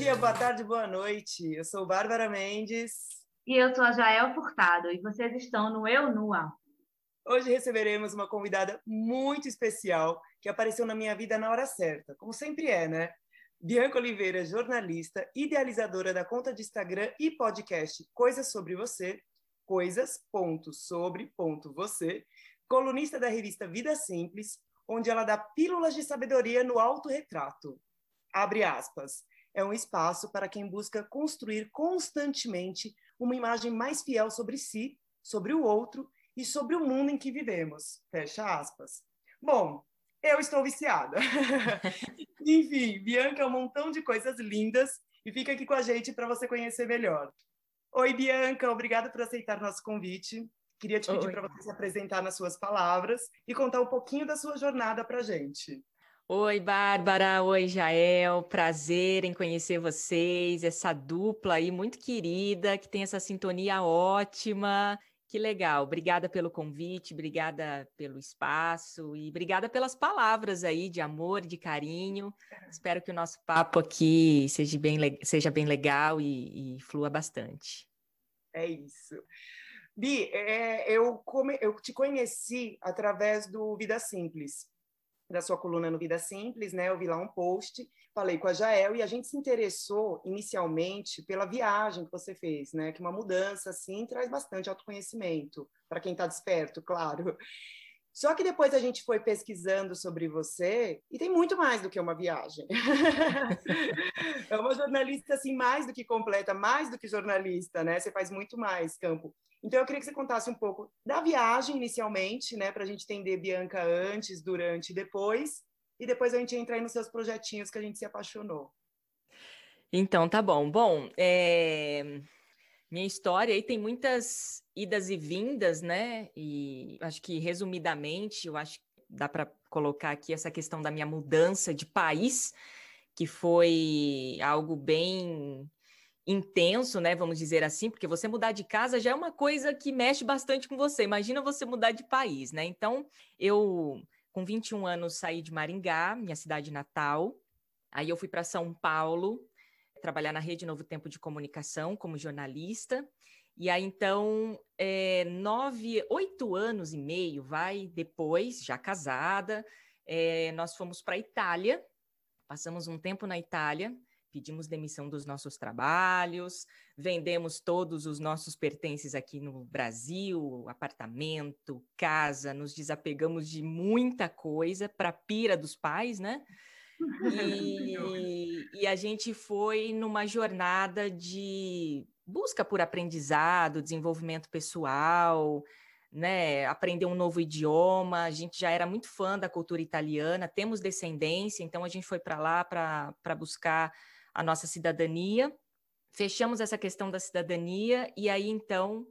Dia, boa tarde, boa noite. Eu sou Bárbara Mendes. E eu sou a Jael Furtado. E vocês estão no Eu Nua. Hoje receberemos uma convidada muito especial que apareceu na minha vida na hora certa, como sempre é, né? Bianca Oliveira, jornalista, idealizadora da conta de Instagram e podcast Coisas Sobre Você, coisas.sobre.você, colunista da revista Vida Simples, onde ela dá pílulas de sabedoria no autorretrato. Abre aspas. É um espaço para quem busca construir constantemente uma imagem mais fiel sobre si, sobre o outro e sobre o mundo em que vivemos. Fecha aspas. Bom, eu estou viciada. Enfim, Bianca é um montão de coisas lindas e fica aqui com a gente para você conhecer melhor. Oi, Bianca, obrigada por aceitar nosso convite. Queria te pedir para você se apresentar nas suas palavras e contar um pouquinho da sua jornada para a gente. Oi, Bárbara. Oi, Jael. Prazer em conhecer vocês, essa dupla aí muito querida, que tem essa sintonia ótima. Que legal. Obrigada pelo convite, obrigada pelo espaço e obrigada pelas palavras aí de amor, de carinho. Espero que o nosso papo aqui seja bem, seja bem legal e, e flua bastante. É isso. Bi, é, eu, come, eu te conheci através do Vida Simples da sua coluna no Vida Simples, né? Eu vi lá um post, falei com a Jael e a gente se interessou inicialmente pela viagem que você fez, né? Que uma mudança assim traz bastante autoconhecimento para quem está desperto, claro. Só que depois a gente foi pesquisando sobre você e tem muito mais do que uma viagem. é uma jornalista assim mais do que completa, mais do que jornalista, né? Você faz muito mais campo. Então, eu queria que você contasse um pouco da viagem inicialmente, né, para a gente entender Bianca antes, durante e depois, e depois a gente entra aí nos seus projetinhos que a gente se apaixonou. Então, tá bom. Bom, é... minha história aí tem muitas idas e vindas, né? E acho que, resumidamente, eu acho que dá para colocar aqui essa questão da minha mudança de país, que foi algo bem intenso, né? Vamos dizer assim, porque você mudar de casa já é uma coisa que mexe bastante com você. Imagina você mudar de país, né? Então, eu, com 21 anos, saí de Maringá, minha cidade natal. Aí eu fui para São Paulo, trabalhar na Rede Novo Tempo de Comunicação como jornalista. E aí, então, é, nove, oito anos e meio, vai, depois, já casada, é, nós fomos para a Itália, passamos um tempo na Itália, pedimos demissão dos nossos trabalhos, vendemos todos os nossos pertences aqui no Brasil, apartamento, casa, nos desapegamos de muita coisa para pira dos pais, né? E, e a gente foi numa jornada de busca por aprendizado, desenvolvimento pessoal, né, aprender um novo idioma. A gente já era muito fã da cultura italiana, temos descendência, então a gente foi para lá para buscar a nossa cidadania. Fechamos essa questão da cidadania e aí então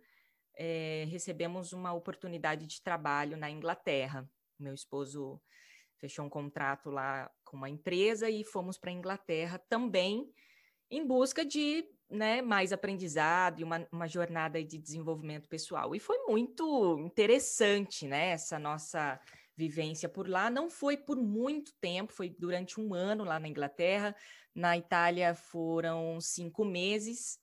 é, recebemos uma oportunidade de trabalho na Inglaterra. Meu esposo fechou um contrato lá com uma empresa e fomos para a Inglaterra também em busca de né, mais aprendizado e uma, uma jornada de desenvolvimento pessoal. E foi muito interessante né, essa nossa vivência por lá. Não foi por muito tempo, foi durante um ano lá na Inglaterra. Na Itália foram cinco meses.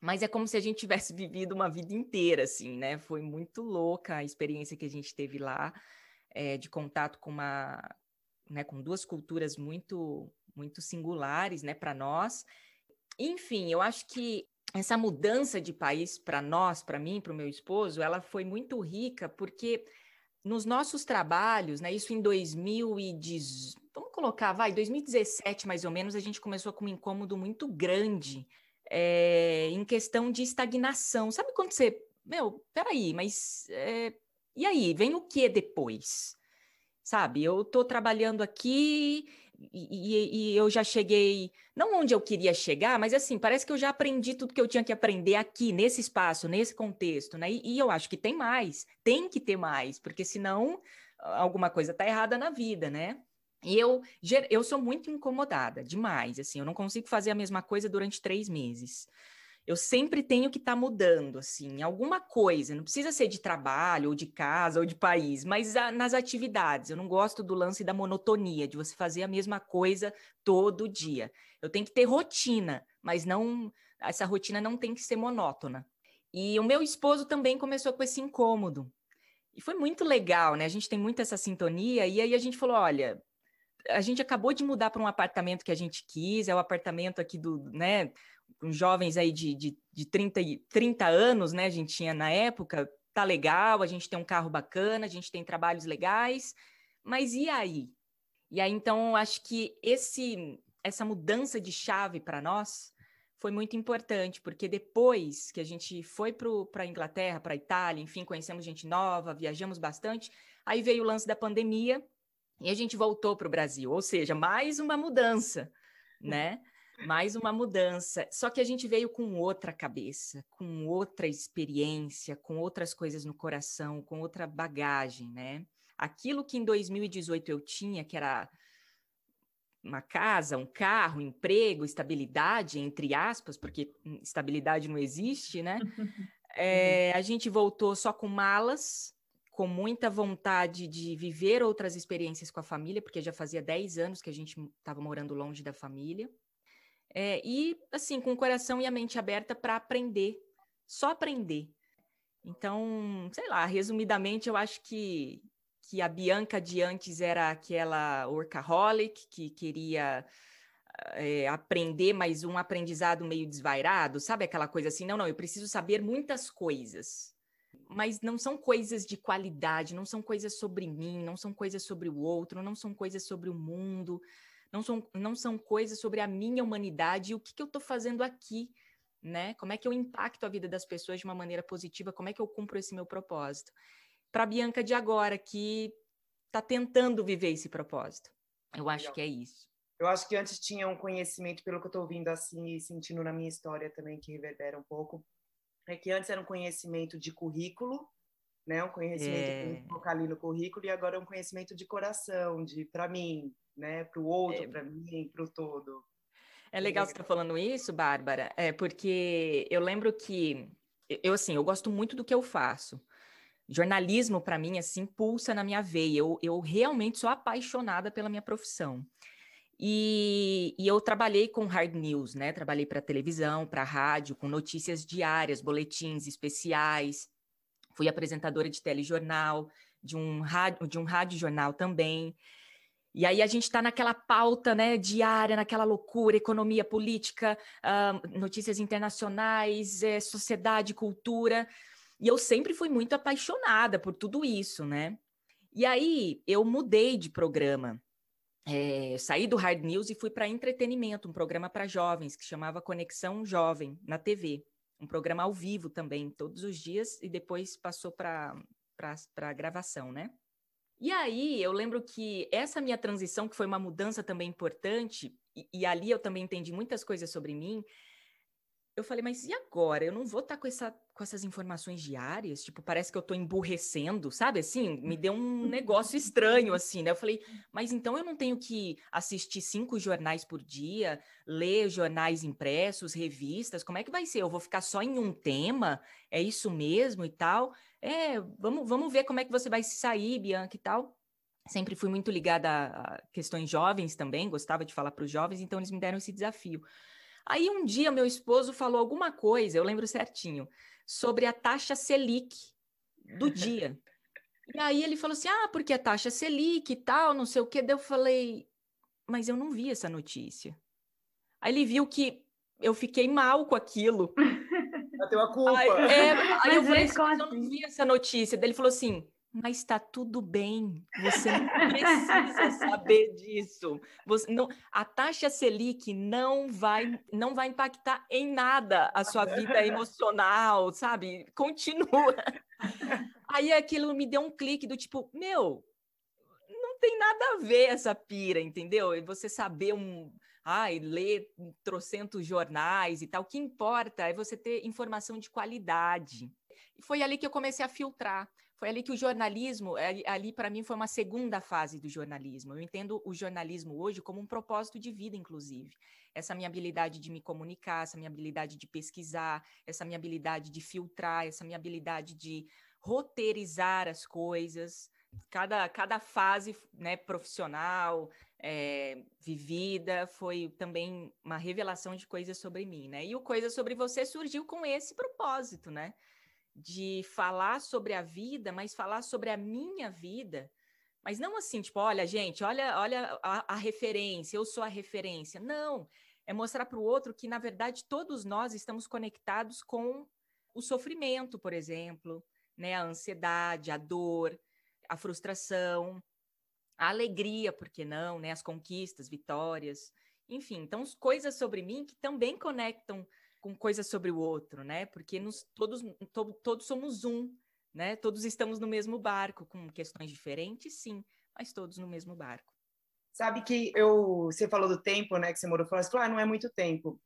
Mas é como se a gente tivesse vivido uma vida inteira, assim, né? Foi muito louca a experiência que a gente teve lá, é, de contato com uma, né, com duas culturas muito, muito singulares, né, para nós. Enfim, eu acho que essa mudança de país para nós, para mim, para o meu esposo, ela foi muito rica porque nos nossos trabalhos, né, isso em 2010, vamos colocar, vai, 2017 mais ou menos, a gente começou com um incômodo muito grande é, em questão de estagnação. Sabe quando você, meu, peraí, mas é, e aí, vem o que depois? Sabe, eu estou trabalhando aqui e, e, eu já cheguei, não onde eu queria chegar, mas assim, parece que eu já aprendi tudo que eu tinha que aprender aqui, nesse espaço, nesse contexto, né? E, e eu acho que tem mais, tem que ter mais, porque senão alguma coisa está errada na vida, né? E eu, eu sou muito incomodada, demais, assim, eu não consigo fazer a mesma coisa durante três meses. Eu sempre tenho que estar tá mudando, assim, alguma coisa. Não precisa ser de trabalho, ou de casa, ou de país, mas a, nas atividades. Eu não gosto do lance da monotonia, de você fazer a mesma coisa todo dia. Eu tenho que ter rotina, mas não essa rotina não tem que ser monótona. E o meu esposo também começou com esse incômodo. E foi muito legal, né? A gente tem muito essa sintonia, e aí a gente falou: olha, a gente acabou de mudar para um apartamento que a gente quis, é o apartamento aqui do, né? Jovens aí de, de, de 30, 30 anos, né? A gente tinha na época, tá legal, a gente tem um carro bacana, a gente tem trabalhos legais, mas e aí? E aí, então, acho que esse, essa mudança de chave para nós foi muito importante, porque depois que a gente foi para a Inglaterra, para a Itália, enfim, conhecemos gente nova, viajamos bastante, aí veio o lance da pandemia e a gente voltou para o Brasil, ou seja, mais uma mudança, né? Mais uma mudança. Só que a gente veio com outra cabeça, com outra experiência, com outras coisas no coração, com outra bagagem, né? Aquilo que em 2018 eu tinha, que era uma casa, um carro, emprego, estabilidade, entre aspas, porque estabilidade não existe, né? É, a gente voltou só com malas, com muita vontade de viver outras experiências com a família, porque já fazia 10 anos que a gente estava morando longe da família. É, e, assim, com o coração e a mente aberta para aprender, só aprender. Então, sei lá, resumidamente, eu acho que, que a Bianca de antes era aquela workaholic que queria é, aprender, mas um aprendizado meio desvairado, sabe? Aquela coisa assim, não, não, eu preciso saber muitas coisas. Mas não são coisas de qualidade, não são coisas sobre mim, não são coisas sobre o outro, não são coisas sobre o mundo não são, não são coisas sobre a minha humanidade e o que, que eu estou fazendo aqui, né? Como é que eu impacto a vida das pessoas de uma maneira positiva? Como é que eu cumpro esse meu propósito? Para a Bianca de agora, que está tentando viver esse propósito. Eu acho Legal. que é isso. Eu acho que antes tinha um conhecimento, pelo que eu estou ouvindo assim e sentindo na minha história também, que reverbera um pouco, é que antes era um conhecimento de currículo, né? Um conhecimento é... colocar ali no currículo, e agora é um conhecimento de coração, de para mim, né? Para o outro, é... para mim, para o todo. É legal você estar tá falando isso, Bárbara, é porque eu lembro que eu assim, eu gosto muito do que eu faço. Jornalismo para mim assim pulsa na minha veia. Eu, eu realmente sou apaixonada pela minha profissão. E, e, eu trabalhei com hard news, né? Trabalhei para televisão, para rádio, com notícias diárias, boletins especiais. Fui apresentadora de telejornal, de um rádio, de um rádio jornal também. E aí a gente está naquela pauta né, diária, naquela loucura, economia, política, uh, notícias internacionais, é, sociedade, cultura. E eu sempre fui muito apaixonada por tudo isso, né? E aí eu mudei de programa. É, saí do Hard News e fui para entretenimento, um programa para jovens que chamava Conexão Jovem na TV, um programa ao vivo também, todos os dias, e depois passou para gravação, né? E aí eu lembro que essa minha transição, que foi uma mudança também importante, e, e ali eu também entendi muitas coisas sobre mim, eu falei, mas e agora? Eu não vou estar tá com, essa, com essas informações diárias? Tipo, parece que eu estou emburrecendo, sabe? Assim, me deu um negócio estranho, assim, né? Eu falei, mas então eu não tenho que assistir cinco jornais por dia, ler jornais impressos, revistas, como é que vai ser? Eu vou ficar só em um tema? É isso mesmo e tal? É, vamos, vamos ver como é que você vai se sair, Bianca e tal. Sempre fui muito ligada a questões jovens também, gostava de falar para os jovens, então eles me deram esse desafio. Aí um dia meu esposo falou alguma coisa, eu lembro certinho, sobre a taxa Selic do dia. e aí ele falou assim: ah, porque a taxa Selic e tal, não sei o quê. Daí eu falei, mas eu não vi essa notícia. Aí ele viu que eu fiquei mal com aquilo. Bateu a culpa. Aí, é, aí eu falei, assim, eu não vi essa notícia. Daí ele falou assim, mas está tudo bem. Você não precisa saber disso. Você não, a taxa Selic não vai, não vai impactar em nada a sua vida emocional, sabe? Continua. Aí aquilo me deu um clique do tipo, meu, não tem nada a ver essa pira, entendeu? E você saber um, ai, ler trocentos jornais e tal. O que importa é você ter informação de qualidade. E foi ali que eu comecei a filtrar. foi ali que o jornalismo, ali, ali para mim foi uma segunda fase do jornalismo. Eu entendo o jornalismo hoje como um propósito de vida, inclusive. Essa minha habilidade de me comunicar, essa minha habilidade de pesquisar, essa minha habilidade de filtrar, essa minha habilidade de roteirizar as coisas. Cada, cada fase né, profissional, é, vivida, foi também uma revelação de coisas sobre mim, né? E o Coisa Sobre Você surgiu com esse propósito, né? de falar sobre a vida, mas falar sobre a minha vida, mas não assim, tipo, olha, gente, olha, olha a, a referência, eu sou a referência. Não, é mostrar para o outro que, na verdade, todos nós estamos conectados com o sofrimento, por exemplo, né? A ansiedade, a dor, a frustração, a alegria, por que não, né? As conquistas, vitórias, enfim, então coisas sobre mim que também conectam com coisas sobre o outro, né? Porque nos, todos, to, todos somos um, né? Todos estamos no mesmo barco, com questões diferentes, sim, mas todos no mesmo barco. Sabe que eu, você falou do tempo, né? Que você morou fora, você falou, ah, não é muito tempo.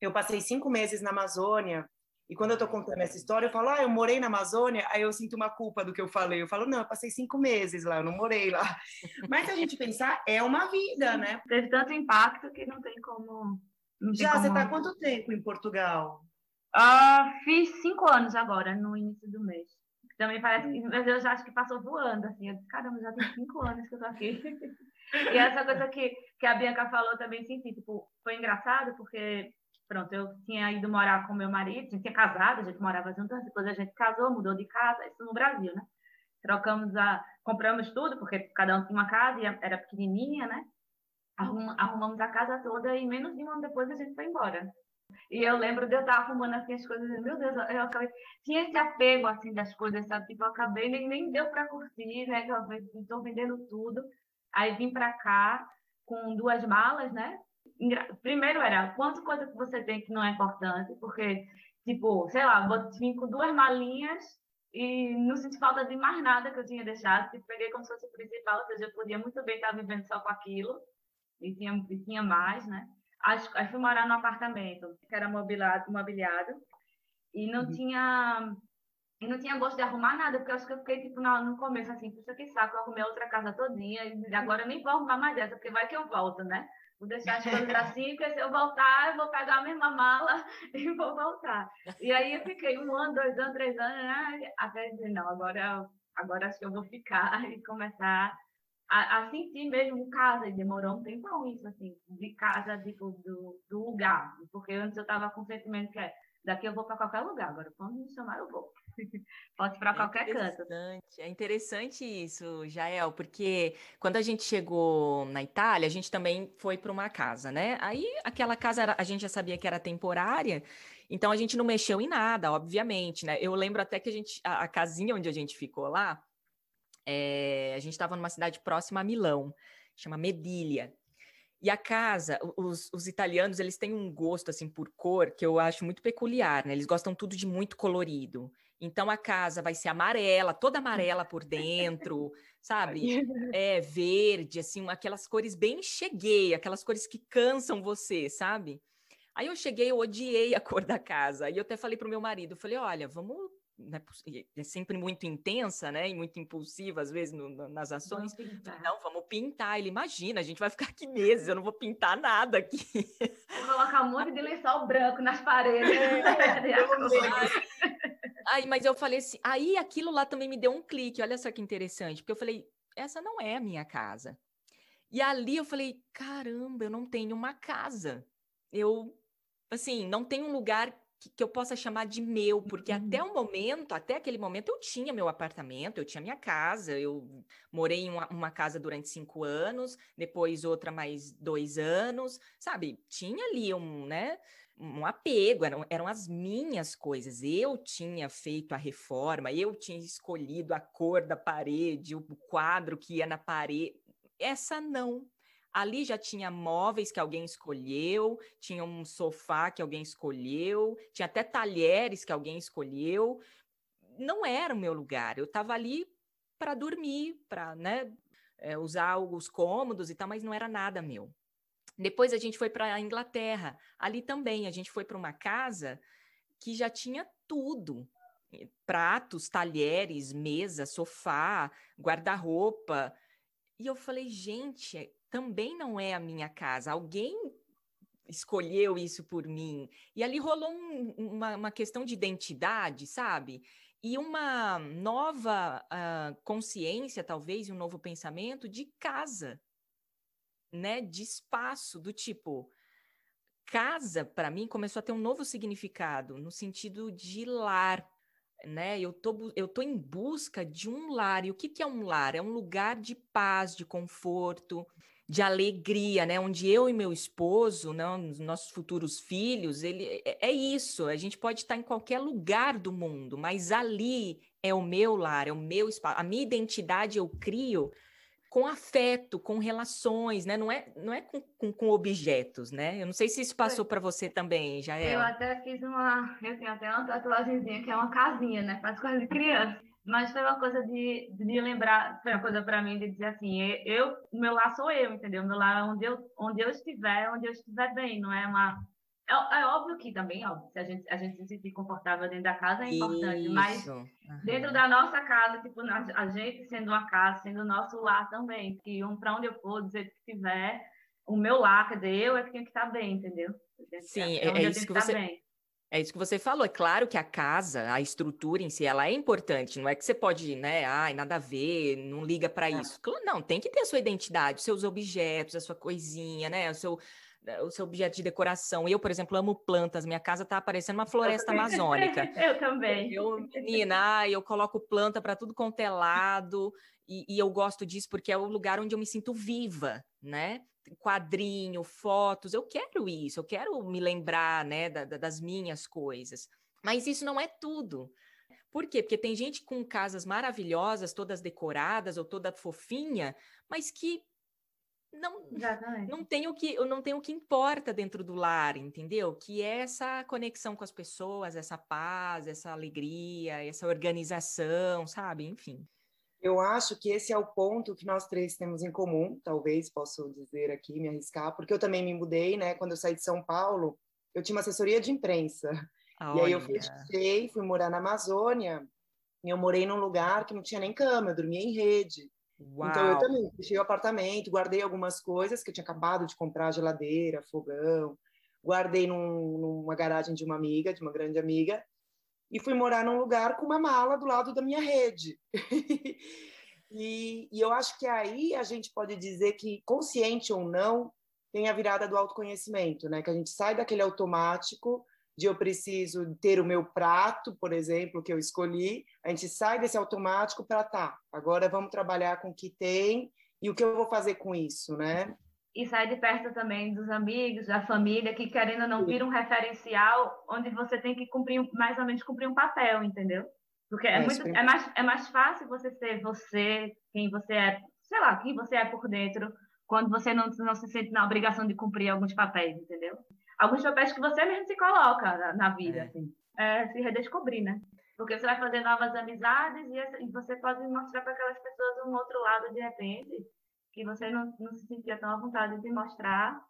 Eu passei cinco meses na Amazônia e quando eu tô contando essa história, eu falo, ah, eu morei na Amazônia, aí eu sinto uma culpa do que eu falei. Eu falo, não, eu passei cinco meses lá, eu não morei lá. Mas se a gente pensar, é uma vida, né? Teve tanto impacto que não tem como já, como... você está quanto tempo em Portugal? Uh, fiz cinco anos agora, no início do mês. Também parece que, mas eu já acho que passou voando, assim. Eu disse, caramba, já tem cinco anos que eu tô aqui. e essa coisa que, que a Bianca falou também senti, tipo, foi engraçado porque, pronto, eu tinha ido morar com meu marido, a gente tinha casado, a gente morava junto, depois a gente casou, mudou de casa, isso no Brasil, né? Trocamos a, compramos tudo, porque cada um tinha uma casa e era pequenininha, né? Arrum, arrumamos a casa toda e menos de um ano depois a gente foi embora. E eu lembro de eu estar arrumando assim as coisas, meu Deus, eu acabei. Tinha esse apego assim das coisas, sabe? Tipo, eu acabei, nem, nem deu para curtir, né? Eu estou vendendo tudo. Aí vim para cá com duas malas, né? Primeiro era quantas coisas que você tem que não é importante, porque, tipo, sei lá, vir com duas malinhas e não senti falta de mais nada que eu tinha deixado. Tipo, peguei como se fosse o principal, ou seja, eu podia muito bem estar vivendo só com aquilo e tinha, e tinha mais, né? Aí fui morar num apartamento que era mobiliado, mobiliado e não uhum. tinha e não tinha gosto de arrumar nada, porque eu acho que eu fiquei tipo no, no começo assim, puxa que saco, eu arrumei outra casa todinha e agora eu nem vou arrumar mais essa, porque vai que eu volto, né? Vou deixar as coisas assim, porque se eu voltar, eu vou pegar a mesma mala e vou voltar. E aí eu fiquei um ano, dois anos, três anos, né? até dizer, não, agora, agora acho que eu vou ficar e começar a, a, sentir mesmo casa, e demorou um tempão isso, assim, de casa, tipo, do, do lugar, porque antes eu estava com o sentimento que é, daqui eu vou para qualquer lugar, agora quando me chamar eu vou. Pode ir para é qualquer canto. É interessante isso, Jael, porque quando a gente chegou na Itália, a gente também foi para uma casa, né? Aí aquela casa era, a gente já sabia que era temporária, então a gente não mexeu em nada, obviamente, né? Eu lembro até que a gente, a, a casinha onde a gente ficou lá, é, a gente estava numa cidade próxima a Milão, chama Medilha. E a casa, os, os, italianos, eles têm um gosto, assim, por cor que eu acho muito peculiar, né? Eles gostam tudo de muito colorido. Então, a casa vai ser amarela, toda amarela por dentro, sabe? É, verde, assim, aquelas cores bem cheguei, aquelas cores que cansam você, sabe? Aí eu cheguei, eu odiei a cor da casa. E eu até falei pro meu marido, falei, olha, vamos né, é sempre muito intensa, né, e muito impulsiva às vezes no, no, nas ações. Vamos não, vamos pintar. Ele imagina, a gente vai ficar aqui meses, eu não vou pintar nada aqui. Vou colocar um monte de lençol branco nas paredes. É, aí, mas eu falei assim, aí aquilo lá também me deu um clique. Olha só que interessante, porque eu falei, essa não é a minha casa. E ali eu falei, caramba, eu não tenho uma casa. Eu, assim, não tenho um lugar que, que eu possa chamar de meu, porque uhum. até o momento, até aquele momento, eu tinha meu apartamento, eu tinha minha casa, eu morei em uma, uma casa durante cinco anos, depois outra mais dois anos, sabe? Tinha ali um, né? um apego, eram, eram as minhas coisas. Eu tinha feito a reforma, eu tinha escolhido a cor da parede, o quadro que ia na parede. Essa não. Ali já tinha móveis que alguém escolheu, tinha um sofá que alguém escolheu, tinha até talheres que alguém escolheu. Não era o meu lugar. Eu estava ali para dormir, para né, é, usar os cômodos e tal, mas não era nada meu. Depois a gente foi para a Inglaterra. Ali também a gente foi para uma casa que já tinha tudo. pratos, talheres, mesa, sofá, guarda-roupa. E eu falei, gente, também não é a minha casa. Alguém escolheu isso por mim. E ali rolou um, uma, uma, questão de identidade, sabe? E uma nova uh, consciência, talvez, um novo pensamento de casa, né? De espaço, do tipo. Casa, para mim, começou a ter um novo significado, no sentido de lar, né? Eu tô, eu tô em busca de um lar. E o que, que é um lar? É um lugar de paz, de conforto, de alegria, né? Onde eu e meu esposo, não, né, nossos futuros filhos, ele é, é isso. A gente pode estar em qualquer lugar do mundo, mas ali é o meu lar, é o meu espaço. A minha identidade eu crio com afeto, com relações, né? Não é, não é com, com, com objetos, né? Eu não sei se isso passou para você também, já é. Eu até fiz uma, eu tenho até uma tatuagemzinha que é uma casinha, né? Faz coisa de criança. Mas foi uma coisa de, de lembrar, foi uma coisa para mim de dizer assim, eu, meu lar sou eu, entendeu? Meu lar é onde eu, onde eu estiver, onde eu estiver bem, não é uma é, é, óbvio que também, óbvio, se a gente, a gente se sentir confortável dentro da casa é importante, Isso. mas uhum. dentro da nossa casa, tipo, a, gente sendo uma casa, sendo o nosso lar também, que um para onde eu for, dizer que tiver, o meu lar, quer dizer, eu é que tenho que estar bem, entendeu? Sim, é, é, isso que você... Bem. É isso que você falou. É claro que a casa, a estrutura em si, ela é importante. Não é que você pode, né? Ai, nada a ver, não liga para é. isso. Não, tem que ter a sua identidade, os seus objetos, a sua coisinha, né? O seu, o seu objeto de decoração. Eu, por exemplo, amo plantas. Minha casa tá parecendo uma floresta amazônica. eu também. Eu, menina, eu coloco planta para tudo quanto é lado. E, e, eu gosto disso porque é o lugar onde eu me sinto viva, né? Quadrinho, fotos, eu quero isso, eu quero me lembrar, né, da, da, das minhas coisas. Mas isso não é tudo. Por quê? Porque tem gente com casas maravilhosas, todas decoradas ou toda fofinha, mas que não não tem o que não tem o que importa dentro do lar, entendeu? Que é essa conexão com as pessoas, essa paz, essa alegria, essa organização, sabe? Enfim. Eu acho que esse é o ponto que nós três temos em comum, talvez posso dizer aqui, me arriscar, porque eu também me mudei, né? Quando eu saí de São Paulo, eu tinha uma assessoria de imprensa. Olha. E aí eu fechei, fui morar na Amazônia, e eu morei num lugar que não tinha nem cama, eu dormia em rede. Uau. Então eu também fechei o apartamento, guardei algumas coisas que eu tinha acabado de comprar, geladeira, fogão, guardei num, numa garagem de uma amiga, de uma grande amiga, e fui morar num lugar com uma mala do lado da minha rede. e, e, eu acho que aí a gente pode dizer que, consciente ou não, tem a virada do autoconhecimento, né? Que a gente sai daquele automático de eu preciso ter o meu prato, por exemplo, que eu escolhi, a gente sai desse automático para tá, agora vamos trabalhar com o que tem e o que eu vou fazer com isso, né? E sai de perto também dos amigos, da família, que querendo ou não vir um referencial onde você tem que cumprir mais ou menos cumprir um papel, entendeu? Porque é, é muito, é mais, é mais fácil você ser você, quem você é, sei lá, quem você é por dentro, quando você não, não se sente na obrigação de cumprir alguns papéis, entendeu? Alguns papéis que você mesmo se coloca na, na vida, é. assim. É se redescobrir, né? Porque você vai fazer novas amizades e, e você pode mostrar para aquelas pessoas um outro lado de repente que você não, não se sentia tão à vontade de mostrar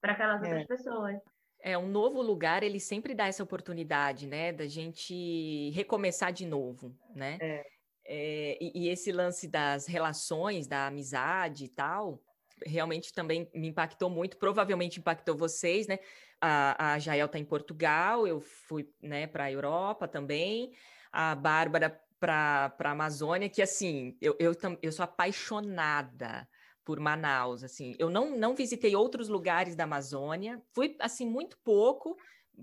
para aquelas é. outras pessoas. É, um novo lugar, ele sempre dá essa oportunidade, né, da gente recomeçar de novo, né? É. É, e, e, esse lance das relações, da amizade e tal, realmente também me impactou muito, provavelmente impactou vocês, né? A, a Jael está em Portugal, eu fui né, para a Europa também, a Bárbara para a Amazônia, que assim, eu, eu, eu sou apaixonada por Manaus, assim. Eu não, não visitei outros lugares da Amazônia, fui, assim, muito pouco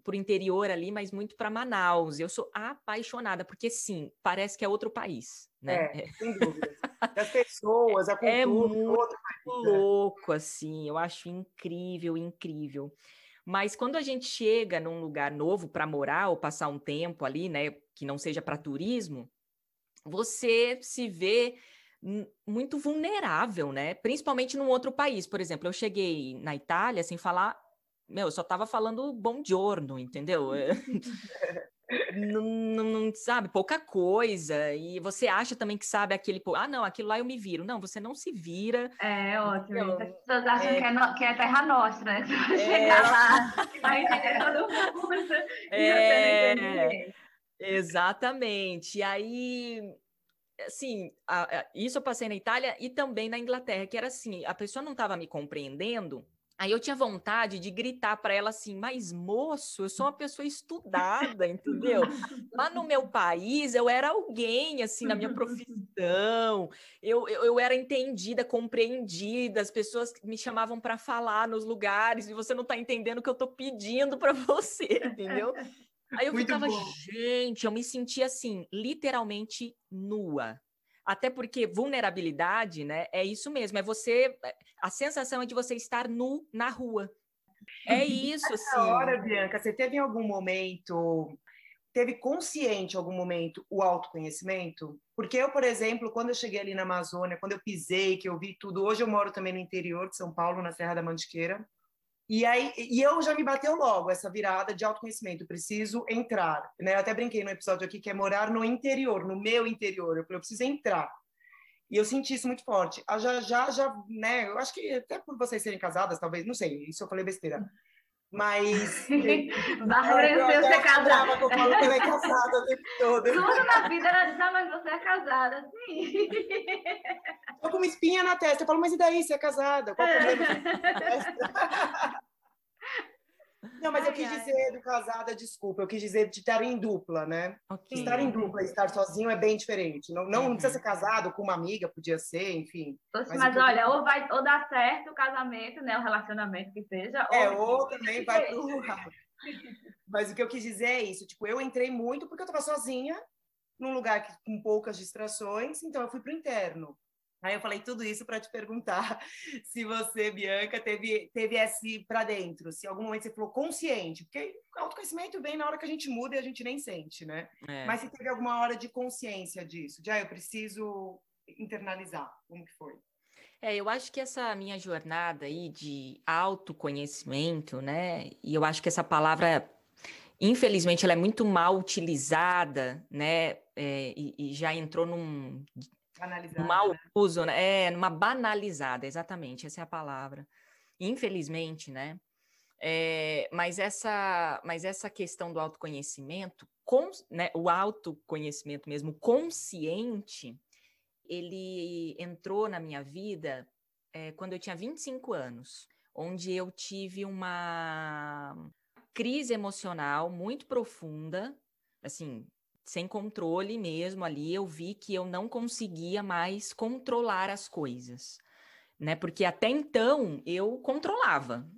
por interior ali, mas muito para Manaus. Eu sou apaixonada, porque, sim, parece que é outro país, né? É, sem dúvida. As pessoas, a é cultura... É muito país, né? louco, assim. Eu acho incrível, incrível. Mas quando a gente chega num lugar novo para morar ou passar um tempo ali, né, que não seja para turismo, você se vê muito vulnerável, né? Principalmente num outro país. Por exemplo, eu cheguei na Itália sem falar. Meu, eu só tava falando bom giorno, entendeu? não, não, sabe, pouca coisa. E você acha também que sabe aquele. Ah, não, aquilo lá eu me viro. Não, você não se vira. É, ótimo. As pessoas acham é... Que, é no... que é terra nostra, né? Você vai é... chegar lá, vai entender todo mundo. É... Exatamente. E aí, assim, a, a, isso eu passei na Itália e também na Inglaterra, que era assim, a pessoa não estava me compreendendo, Aí eu tinha vontade de gritar para ela assim, mas moço, eu sou uma pessoa estudada, entendeu? Lá no meu país eu era alguém, assim, na minha profissão, eu, eu, eu era entendida, compreendida, as pessoas me chamavam para falar nos lugares e você não está entendendo o que eu estou pedindo para você, entendeu? Aí eu Muito ficava, bom. gente, eu me sentia assim, literalmente nua. Até porque vulnerabilidade, né, é isso mesmo, é você, a sensação é de você estar nu na rua. É isso, Nessa assim. hora, Bianca, você teve em algum momento, teve consciente em algum momento o autoconhecimento? Porque eu, por exemplo, quando eu cheguei ali na Amazônia, quando eu pisei, que eu vi tudo, hoje eu moro também no interior de São Paulo, na Serra da Mantiqueira, e aí, e eu já me bateu logo essa virada de autoconhecimento. Preciso entrar, né? Eu até brinquei no episódio aqui que é morar no interior, no meu interior. Eu, eu preciso entrar. E eu senti isso muito forte. A já, já, já, né? Eu acho que até por vocês serem casadas, talvez, não sei. Isso eu falei besteira. Mas. Barreira é, ser casada. Eu falo que ela é casada o tempo todo. Tudo na vida ela diz, ah, mas você é casada, sim. Tô com uma espinha na testa. Eu falo, mas e daí? Você é casada? Qual o problema? Não, mas ai, eu quis ai. dizer do casada, desculpa, eu quis dizer de estar em dupla, né? Okay. Estar em dupla, estar sozinho é bem diferente. Não, não, uhum. não precisa ser casado com uma amiga, podia ser, enfim. Mas, mas olha, ou vai ou dá certo o casamento, né? O relacionamento que seja. É, ou, ou também vai pro. Mas o que eu quis dizer é isso, tipo, eu entrei muito porque eu estava sozinha, num lugar com poucas distrações, então eu fui pro interno. Aí eu falei tudo isso para te perguntar se você, Bianca, teve, teve esse para dentro, se em algum momento você falou consciente, porque autoconhecimento vem na hora que a gente muda e a gente nem sente, né? É. Mas se teve alguma hora de consciência disso, de ah, eu preciso internalizar, como que foi? É, eu acho que essa minha jornada aí de autoconhecimento, né? E eu acho que essa palavra, infelizmente, ela é muito mal utilizada, né? É, e, e já entrou num Banalizada. Mau né? uso, né? É, uma banalizada, exatamente, essa é a palavra. Infelizmente, né? É, mas, essa, mas essa questão do autoconhecimento, com, né, o autoconhecimento mesmo consciente, ele entrou na minha vida é, quando eu tinha 25 anos, onde eu tive uma crise emocional muito profunda, assim, sem controle mesmo ali, eu vi que eu não conseguia mais controlar as coisas, né? Porque até então eu controlava.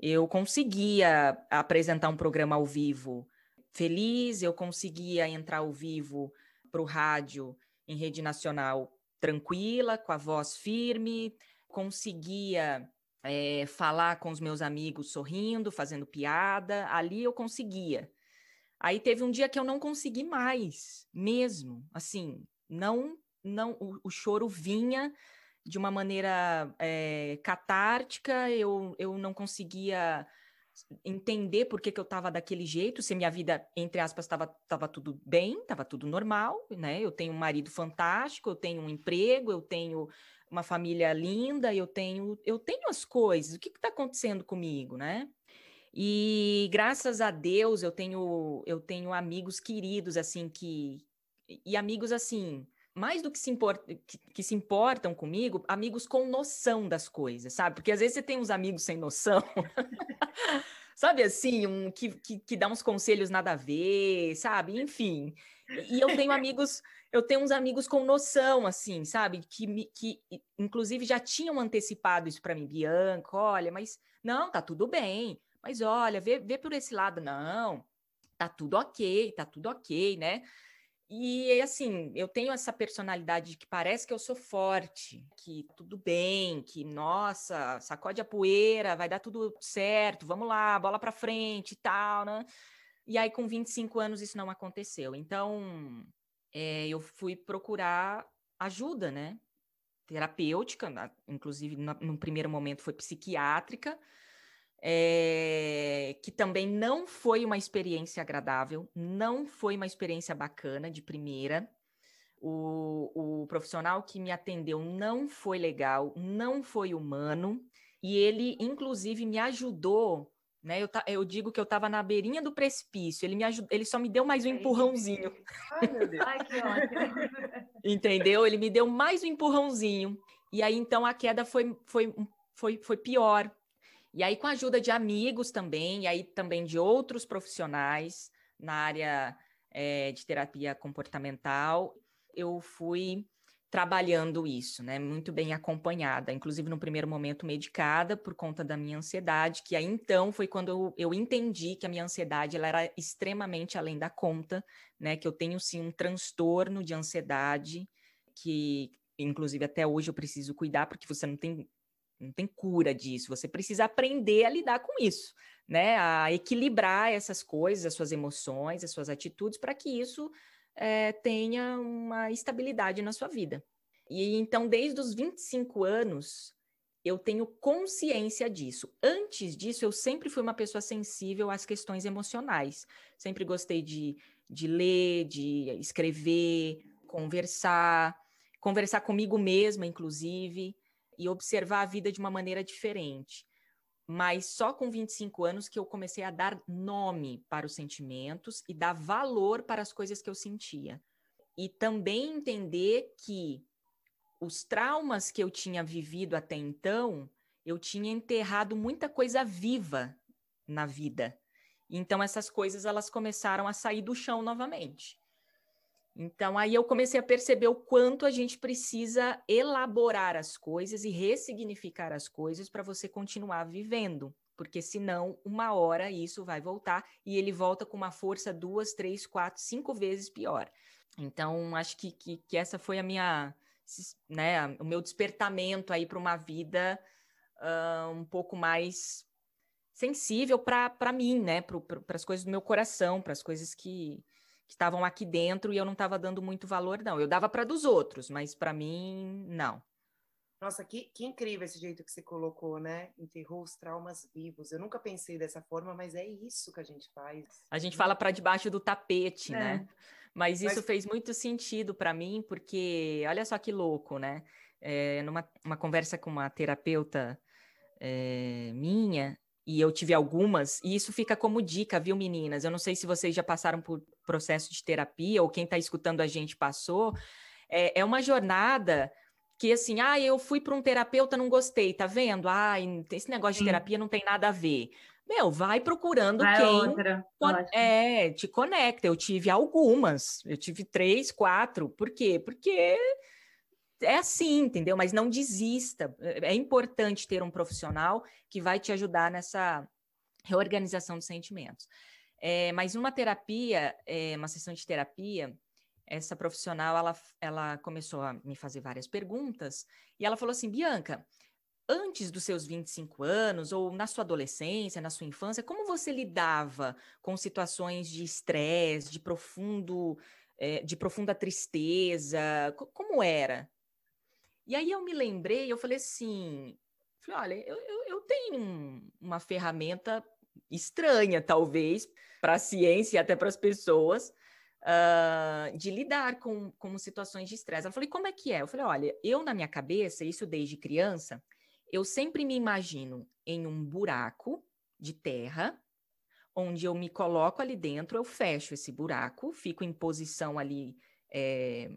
Eu conseguia apresentar um programa ao vivo feliz, eu conseguia entrar ao vivo para o rádio em rede nacional tranquila, com a voz firme, conseguia é, falar com os meus amigos sorrindo, fazendo piada, ali eu conseguia. Aí teve um dia que eu não consegui mais, mesmo, assim, não, não, o, o choro vinha de uma maneira é, catártica, eu, eu não conseguia entender por que, que eu estava daquele jeito, se minha vida, entre aspas, estava tava tudo bem, estava tudo normal, né? Eu tenho um marido fantástico, eu tenho um emprego, eu tenho uma família linda, eu tenho, eu tenho as coisas, o que está acontecendo comigo, né? E graças a Deus eu tenho eu tenho amigos queridos assim que e amigos assim, mais do que se, import, que, que, se importam comigo, amigos com noção das coisas, sabe? Porque às vezes você tem uns amigos sem noção. sabe assim, um que, que, que, dá uns conselhos nada a ver, sabe? Enfim. E eu tenho amigos, eu tenho uns amigos com noção, assim, sabe? Que, que inclusive já tinham antecipado isso para mim, Bianca, olha, mas não, tá tudo bem. Mas olha, vê, vê por esse lado, não, tá tudo ok, tá tudo ok, né? E assim, eu tenho essa personalidade de que parece que eu sou forte, que tudo bem, que nossa, sacode a poeira, vai dar tudo certo, vamos lá, bola para frente e tal, né? E aí, com 25 anos, isso não aconteceu. Então, é, eu fui procurar ajuda, né? Terapêutica, inclusive no, no primeiro momento foi psiquiátrica, é, que também não foi uma experiência agradável, não foi uma experiência bacana de primeira. O, o profissional que me atendeu não foi legal, não foi humano, e ele, inclusive, me ajudou né? Eu, eu digo que eu estava na beirinha do precipício. Ele me ajudou, ele só me deu mais um empurrãozinho. Ai, meu Deus. Ai, que ótimo. Entendeu? Ele me deu mais um empurrãozinho. E aí, então, a queda foi, foi, foi, foi pior. E aí, com a ajuda de amigos também, e aí também de outros profissionais na área é, de terapia comportamental, eu fui trabalhando isso, né? Muito bem acompanhada, inclusive no primeiro momento medicada por conta da minha ansiedade, que aí então foi quando eu, eu entendi que a minha ansiedade ela era extremamente além da conta, né? Que eu tenho sim um transtorno de ansiedade que inclusive até hoje eu preciso cuidar porque você não tem não tem cura disso, você precisa aprender a lidar com isso, né? A equilibrar essas coisas, as suas emoções, as suas atitudes para que isso é, tenha uma estabilidade na sua vida. E então, desde os 25 anos, eu tenho consciência disso. Antes disso, eu sempre fui uma pessoa sensível às questões emocionais. Sempre gostei de, de ler, de escrever, conversar, conversar comigo mesma, inclusive, e observar a vida de uma maneira diferente mas só com 25 anos que eu comecei a dar nome para os sentimentos e dar valor para as coisas que eu sentia. E também entender que os traumas que eu tinha vivido até então, eu tinha enterrado muita coisa viva na vida. Então essas coisas elas começaram a sair do chão novamente. Então, aí eu comecei a perceber o quanto a gente precisa elaborar as coisas e ressignificar as coisas para você continuar vivendo, porque senão, uma hora isso vai voltar e ele volta com uma força duas, três, quatro, cinco vezes pior. Então, acho que, que, que essa foi a minha, né, o meu despertamento aí para uma vida uh, um pouco mais sensível para mim, né, para as coisas do meu coração, para as coisas que que estavam aqui dentro e eu não estava dando muito valor, não. Eu dava para dos outros, mas para mim, não. Nossa, que, que incrível esse jeito que você colocou, né? Enterrou os traumas vivos. Eu nunca pensei dessa forma, mas é isso que a gente faz. A gente fala para debaixo do tapete, é. né? Mas isso mas... fez muito sentido para mim, porque olha só que louco, né? É, numa uma conversa com uma terapeuta é, minha, e eu tive algumas, e isso fica como dica, viu, meninas? Eu não sei se vocês já passaram por processo de terapia ou quem está escutando a gente passou. É, é uma jornada que assim, ah, eu fui para um terapeuta, não gostei, tá vendo? Ah, esse negócio de terapia não tem nada a ver. Meu, vai procurando vai quem outra. é, te conecta. Eu tive algumas, eu tive três, quatro. Por quê? Porque é assim, entendeu? Mas não desista. É importante ter um profissional que vai te ajudar nessa reorganização dos sentimentos. É, mas uma terapia, é, uma sessão de terapia, essa profissional ela, ela começou a me fazer várias perguntas e ela falou assim: Bianca, antes dos seus 25 anos, ou na sua adolescência, na sua infância, como você lidava com situações de estresse, de profundo, é, de profunda tristeza? Como era? E aí eu me lembrei, eu falei assim, falei, olha, eu, eu, eu tenho uma ferramenta estranha, talvez, para a ciência e até para as pessoas, uh, de lidar com, com situações de estresse. Ela falou, como é que é? Eu falei, olha, eu na minha cabeça, isso desde criança, eu sempre me imagino em um buraco de terra, onde eu me coloco ali dentro, eu fecho esse buraco, fico em posição ali é,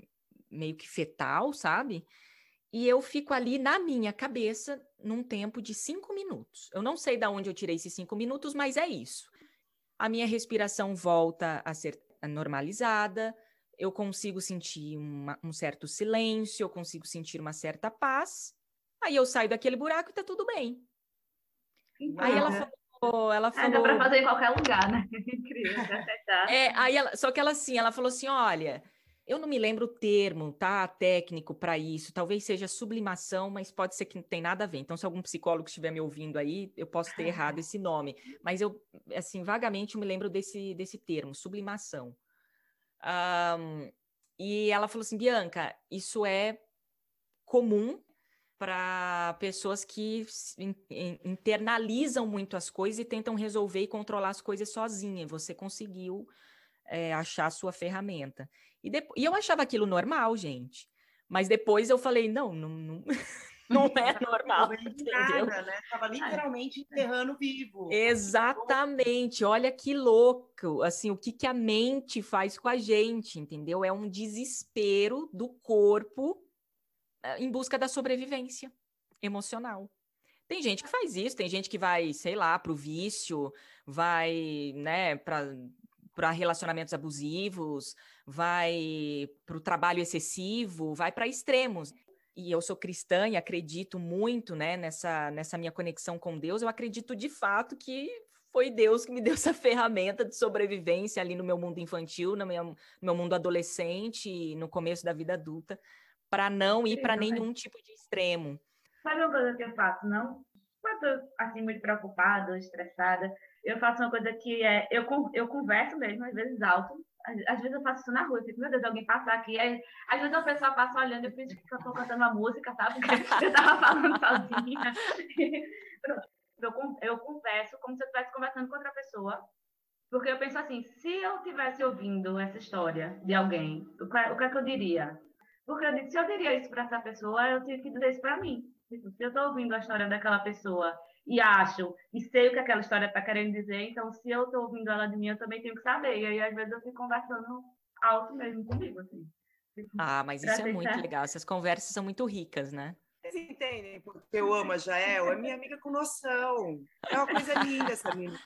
meio que fetal, sabe? E eu fico ali na minha cabeça num tempo de cinco minutos. Eu não sei de onde eu tirei esses cinco minutos, mas é isso. A minha respiração volta a ser normalizada, eu consigo sentir uma, um certo silêncio, eu consigo sentir uma certa paz. Aí eu saio daquele buraco e tá tudo bem. Aí ela falou, ela falou. É, dá para fazer em qualquer lugar, né? Incrível, é, aí ela, só que ela assim, ela falou assim, olha, eu não me lembro o termo, tá? Técnico para isso. Talvez seja sublimação, mas pode ser que não tem nada a ver. Então, se algum psicólogo estiver me ouvindo aí, eu posso ter errado esse nome. Mas eu, assim, vagamente me lembro desse, desse termo, sublimação. Um, e ela falou assim, Bianca, isso é comum para pessoas que internalizam muito as coisas e tentam resolver e controlar as coisas sozinha. Você conseguiu é, achar a sua ferramenta. E, depois, e eu achava aquilo normal, gente. Mas depois eu falei, não, não, não, Não é normal, entendeu? Nada, né? Tava literalmente enterrando vivo. Exatamente. Olha que louco, assim, o que, que a mente faz com a gente, entendeu? É um desespero do corpo eh, em busca da sobrevivência emocional. Tem gente que faz isso, tem gente que vai, sei lá, para o vício, vai, né, para relacionamentos abusivos, vai para o trabalho excessivo, vai para extremos. E eu sou cristã e acredito muito, né, nessa, nessa minha conexão com Deus. Eu acredito de fato que foi Deus que me deu essa ferramenta de sobrevivência ali no meu mundo infantil, no meu, no meu mundo adolescente, no começo da vida adulta, para não ir para nenhum tipo de extremo. Sabe uma coisa que eu faço, não? Quando eu assim, muito preocupada, estressada, eu faço uma coisa que é, eu, eu converso mesmo, às vezes alto, às, às vezes eu faço isso na rua, eu fico, meu Deus, alguém passar aqui, aí, às vezes a pessoa passa olhando, eu penso que eu estou cantando uma música, sabe? Porque eu tava falando sozinha. eu, eu converso como se eu estivesse conversando com outra pessoa, porque eu penso assim, se eu estivesse ouvindo essa história de alguém, o que, o que é que eu diria? Porque eu disse, se eu diria isso para essa pessoa, eu tenho que dizer isso para mim. Tipo, se eu estou ouvindo a história daquela pessoa e acho e sei o que aquela história está querendo dizer, então se eu estou ouvindo ela de mim, eu também tenho que saber. E aí, às vezes, eu fico conversando alto mesmo comigo, assim. Ah, mas isso é muito legal. Essas conversas são muito ricas, né? Vocês entendem porque eu amo a Jael? É minha amiga com noção. É uma coisa linda essa menina.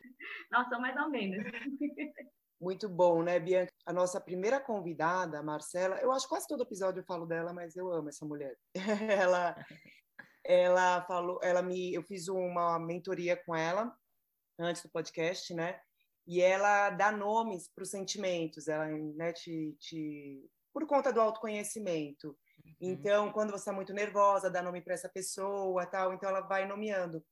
Nossa, mais ou menos. Muito bom, né, Bianca? A nossa primeira convidada, a Marcela, eu acho que quase todo episódio eu falo dela, mas eu amo essa mulher. ela, ela falou, ela me, eu fiz uma mentoria com ela antes do podcast, né? E ela dá nomes para os sentimentos, ela, né, te, te, por conta do autoconhecimento. Uhum. Então, quando você está muito nervosa, dá nome para essa pessoa, tal. Então, ela vai nomeando.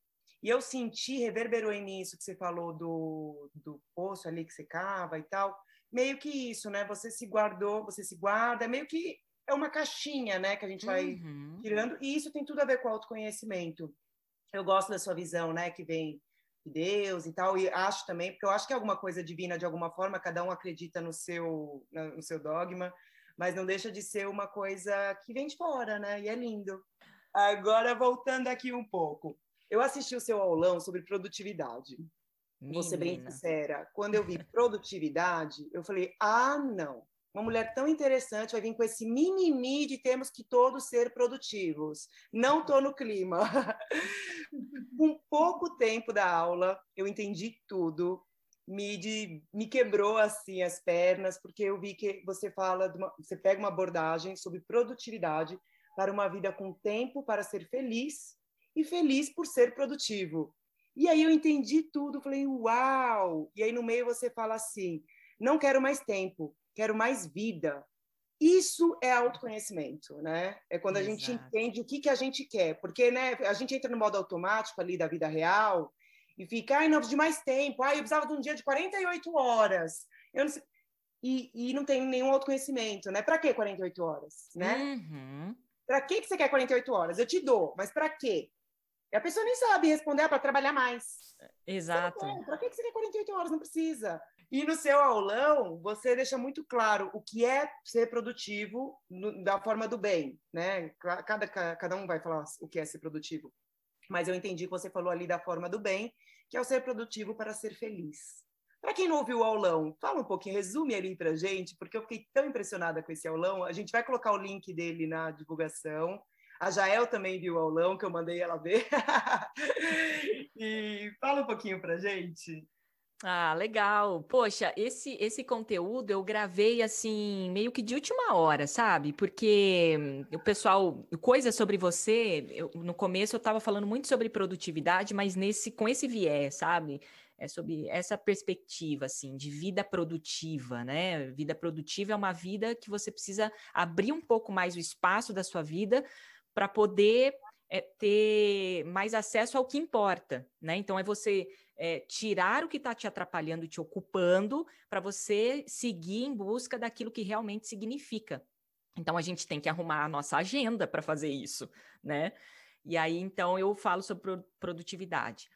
E eu senti, reverberou em mim isso que você falou do, do poço ali que você cava e tal. Meio que isso, né? Você se guardou, você se guarda, é meio que é uma caixinha, né, que a gente vai uhum. tirando, e isso tem tudo a ver com autoconhecimento. Eu gosto da sua visão, né, que vem de Deus e tal, e acho também, porque eu acho que é alguma coisa divina de alguma forma, cada um acredita no seu, no seu dogma, mas não deixa de ser uma coisa que vem de fora, né, e é lindo. Agora, voltando aqui um pouco, eu assisti o seu aulão sobre produtividade. Menina. Vou ser bem sincera, quando eu vi produtividade, eu falei, ah, não, uma mulher tão interessante vai vir com esse mimimi de temos que todos ser produtivos. Não estou no clima. com pouco tempo da aula, eu entendi tudo. Me, de, me quebrou assim as pernas, porque eu vi que você fala, uma, você pega uma abordagem sobre produtividade para uma vida com tempo para ser feliz e feliz por ser produtivo. E aí eu entendi tudo, falei, uau! E aí no meio você fala assim: não quero mais tempo, quero mais vida. Isso é autoconhecimento, né? É quando a Exato. gente entende o que, que a gente quer. Porque né, a gente entra no modo automático ali da vida real e fica, ai, não, preciso de mais tempo. Ai, eu precisava de um dia de 48 horas. Eu não sei... e, e não tem nenhum autoconhecimento, né? Para que 48 horas, né? Uhum. Para que, que você quer 48 horas? Eu te dou, mas para quê? E a pessoa nem sabe responder, ah, para trabalhar mais. Exato. Para que, que você quer 48 horas? Não precisa. E no seu aulão, você deixa muito claro o que é ser produtivo no, da forma do bem, né? Cada, cada um vai falar o que é ser produtivo. Mas eu entendi que você falou ali da forma do bem, que é o ser produtivo para ser feliz. Para quem não ouviu o aulão, fala um pouquinho, resume ali para gente, porque eu fiquei tão impressionada com esse aulão. A gente vai colocar o link dele na divulgação. A Jael também viu o aulão, que eu mandei ela ver. e fala um pouquinho para gente. Ah, legal. Poxa, esse esse conteúdo eu gravei assim, meio que de última hora, sabe? Porque o pessoal, coisas sobre você, eu, no começo eu estava falando muito sobre produtividade, mas nesse com esse viés, sabe? É sobre essa perspectiva assim de vida produtiva, né? Vida produtiva é uma vida que você precisa abrir um pouco mais o espaço da sua vida para poder é, ter mais acesso ao que importa, né? Então é você é, tirar o que está te atrapalhando, te ocupando, para você seguir em busca daquilo que realmente significa. Então a gente tem que arrumar a nossa agenda para fazer isso, né? E aí então eu falo sobre produtividade.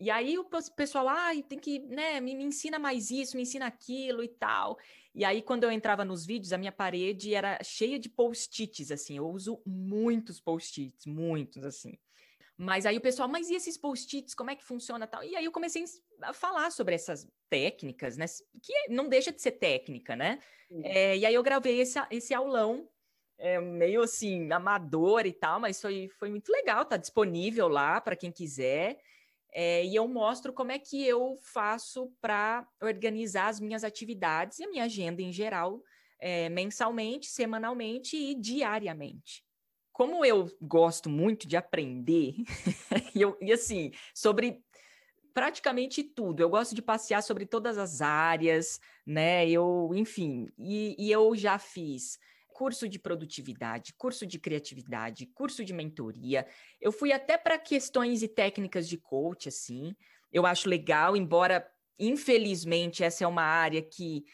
E aí o pessoal, ah, tem que, né, me, me ensina mais isso, me ensina aquilo e tal. E aí, quando eu entrava nos vídeos, a minha parede era cheia de post-its, assim. Eu uso muitos post-its, muitos, assim. Mas aí o pessoal, mas e esses post-its, como é que funciona tal? E aí eu comecei a falar sobre essas técnicas, né? Que não deixa de ser técnica, né? É, e aí eu gravei esse, esse aulão, é, meio assim, amador e tal, mas foi, foi muito legal, tá disponível lá para quem quiser. É, e eu mostro como é que eu faço para organizar as minhas atividades e a minha agenda em geral, é, mensalmente, semanalmente e diariamente como eu gosto muito de aprender, e, eu, e assim, sobre praticamente tudo. Eu gosto de passear sobre todas as áreas, né? Eu, enfim, e, e, eu já fiz curso de produtividade, curso de criatividade, curso de mentoria. Eu fui até para questões e técnicas de coach, assim. Eu acho legal, embora infelizmente essa é uma área que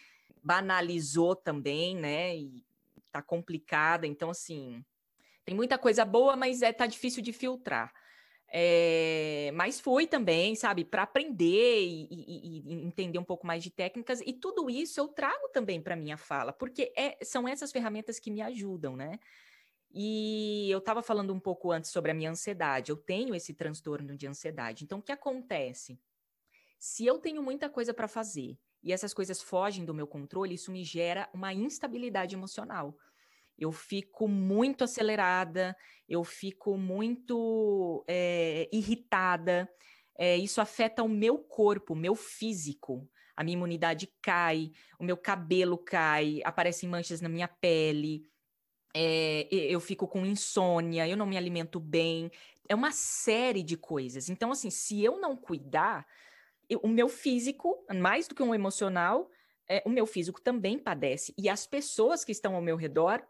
banalizou também, né? E tá complicada. Então, assim, tem muita coisa boa, mas é tá difícil de filtrar. É, mas fui também, sabe, para aprender e, e, e, entender um pouco mais de técnicas, e tudo isso eu trago também para minha fala, porque é, são essas ferramentas que me ajudam, né? E eu estava falando um pouco antes sobre a minha ansiedade, eu tenho esse transtorno de ansiedade. Então, o que acontece? Se eu tenho muita coisa para fazer e essas coisas fogem do meu controle, isso me gera uma instabilidade emocional eu fico muito acelerada, eu fico muito é, irritada. É, isso afeta o meu corpo, o meu físico. A minha imunidade cai, o meu cabelo cai, aparecem manchas na minha pele, é, eu fico com insônia, eu não me alimento bem. É uma série de coisas. Então, assim, se eu não cuidar, eu, o meu físico, mais do que um emocional, é, o meu físico também padece. E as pessoas que estão ao meu redor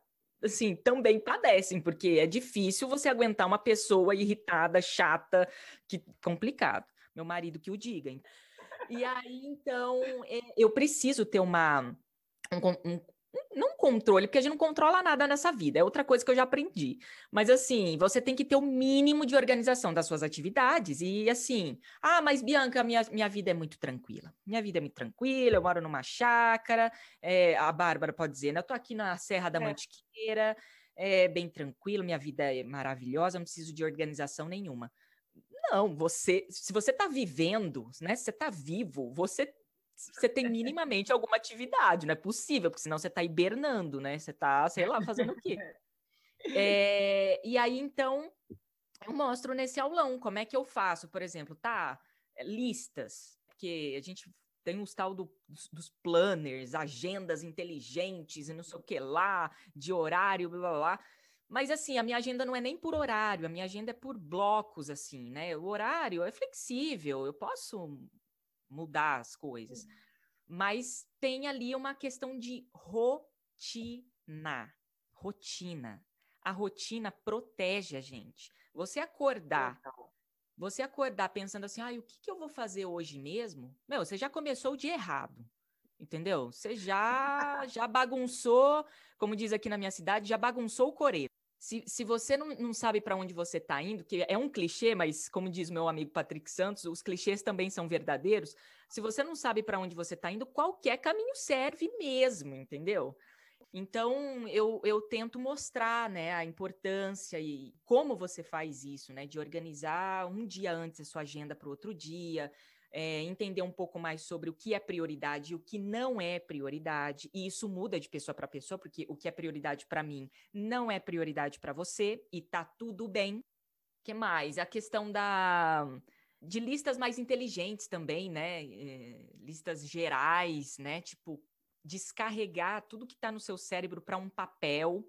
assim, também padecem, porque é difícil você aguentar uma pessoa irritada, chata, que complicado. Meu marido que o diga. E aí, então, é, eu preciso ter uma um, não controle, porque a gente não controla nada nessa vida, é outra coisa que eu já aprendi. Mas assim, você tem que ter o mínimo de organização das suas atividades. E assim, ah, mas Bianca, minha, minha vida é muito tranquila. Minha vida é muito tranquila, eu moro numa chácara, é, a Bárbara pode dizer, né? Eu tô aqui na Serra da é. Mantiqueira, é bem tranquilo, minha vida é maravilhosa, não preciso de organização nenhuma. Não, você, se você está vivendo, né? Se você está vivo, você você tem minimamente alguma atividade, não é possível, porque senão você está hibernando, né? Você está, sei lá, fazendo o quê? É, e aí, então, eu mostro nesse aulão como é que eu faço, por exemplo, tá? É, listas, porque a gente tem os tal do, dos, dos, planners, agendas inteligentes e não sei o que lá, de horário, blá blá blá. Mas assim, a minha agenda não é nem por horário, a minha agenda é por blocos, assim, né? O horário é flexível, eu posso mudar as coisas. Mas tem ali uma questão de rotina. Rotina. A rotina protege a gente. Você acordar, você acordar pensando assim, ah, o que, que eu vou fazer hoje mesmo? Meu, você já começou o dia errado. Entendeu? Você já já bagunçou, como diz aqui na minha cidade, já bagunçou o coreto. Se, se você não, não sabe para onde você está indo, que é um clichê, mas como diz meu amigo Patrick Santos, os clichês também são verdadeiros. Se você não sabe para onde você está indo, qualquer caminho serve mesmo, entendeu? Então, eu, eu tento mostrar né, a importância e como você faz isso, né? De organizar um dia antes a sua agenda para o outro dia, é, entender um pouco mais sobre o que é prioridade e o que não é prioridade. E isso muda de pessoa para pessoa, porque o que é prioridade para mim não é prioridade para você e tá tudo bem. que mais? A questão da de listas mais inteligentes também, né? É, listas gerais, né? Tipo, descarregar tudo que está no seu cérebro para um papel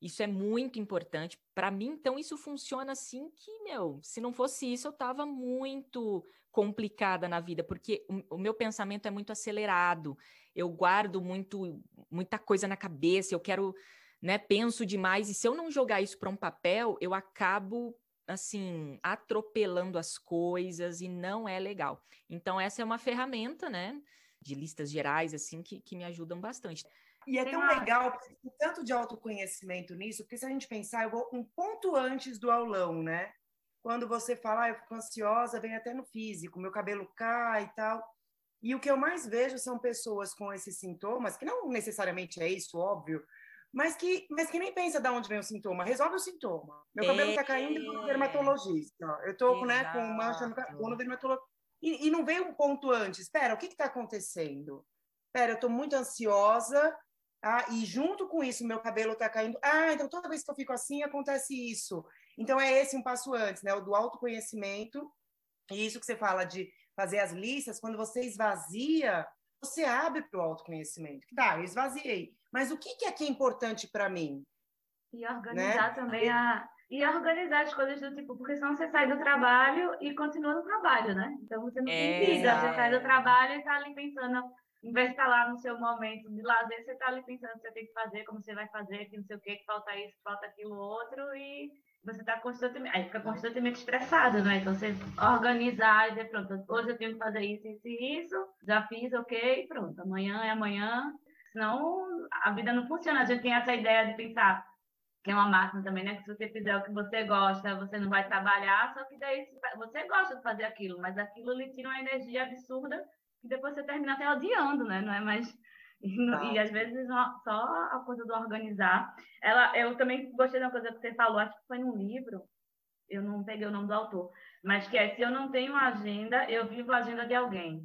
isso é muito importante. Para mim, então, isso funciona assim que, meu, se não fosse isso, eu estava muito complicada na vida, porque o, o, meu pensamento é muito acelerado. Eu guardo muito, muita coisa na cabeça, eu quero, né, penso demais. E se eu não jogar isso para um papel, eu acabo assim, atropelando as coisas e não é legal. Então, essa é uma ferramenta, né, de listas gerais, assim, que, que me ajudam bastante. E é tão legal, porque tem tanto de autoconhecimento nisso, porque se a gente pensar, eu vou um ponto antes do aulão, né? Quando você fala, ah, eu fico ansiosa, vem até no físico, meu cabelo cai e tal. E o que eu mais vejo são pessoas com esses sintomas, que não necessariamente é isso, óbvio, mas que, mas que nem pensa de onde vem o sintoma, resolve o sintoma. Meu cabelo está caindo, eu vou no dermatologista. Eu estou né, com mancha no cabelo, dermatologista. E, e, não vem um ponto antes. Espera, o que está acontecendo? Espera, eu estou muito ansiosa, ah, e junto com isso, meu cabelo está caindo. Ah, então toda vez que eu fico assim, acontece isso. Então é esse um passo antes, né? O do autoconhecimento. E isso que você fala de fazer as listas, quando você esvazia, você abre para o autoconhecimento. Tá, eu esvaziei. Mas o que, que é que é importante para mim? E organizar né? também a. E organizar as coisas do tipo, porque senão você sai do trabalho e continua no trabalho, né? Então você não tem vida, você sai do trabalho e está ali pensando, em vez de estar lá no seu momento de lazer, você está ali pensando que você tem que fazer, como você vai fazer, que não sei o que, que falta isso, que falta aquilo outro, e você está constantemente, aí fica constantemente estressado, né? Então você organizar e dizer, pronto, hoje eu tenho que fazer isso, isso e isso, já fiz, ok, pronto, amanhã é amanhã, senão a vida não funciona. A gente tem essa ideia de pensar, que é uma máxima também, né? Que se você fizer o que você gosta, você não vai trabalhar, só que daí você gosta de fazer aquilo, mas aquilo lhe tira uma energia absurda e depois você termina até odiando, né? Não é mais. E, ah. e às vezes só a coisa do organizar. Ela, eu também gostei da coisa que você falou, acho que foi num livro, eu não peguei o nome do autor, mas que é se eu não tenho agenda, eu vivo a agenda de alguém.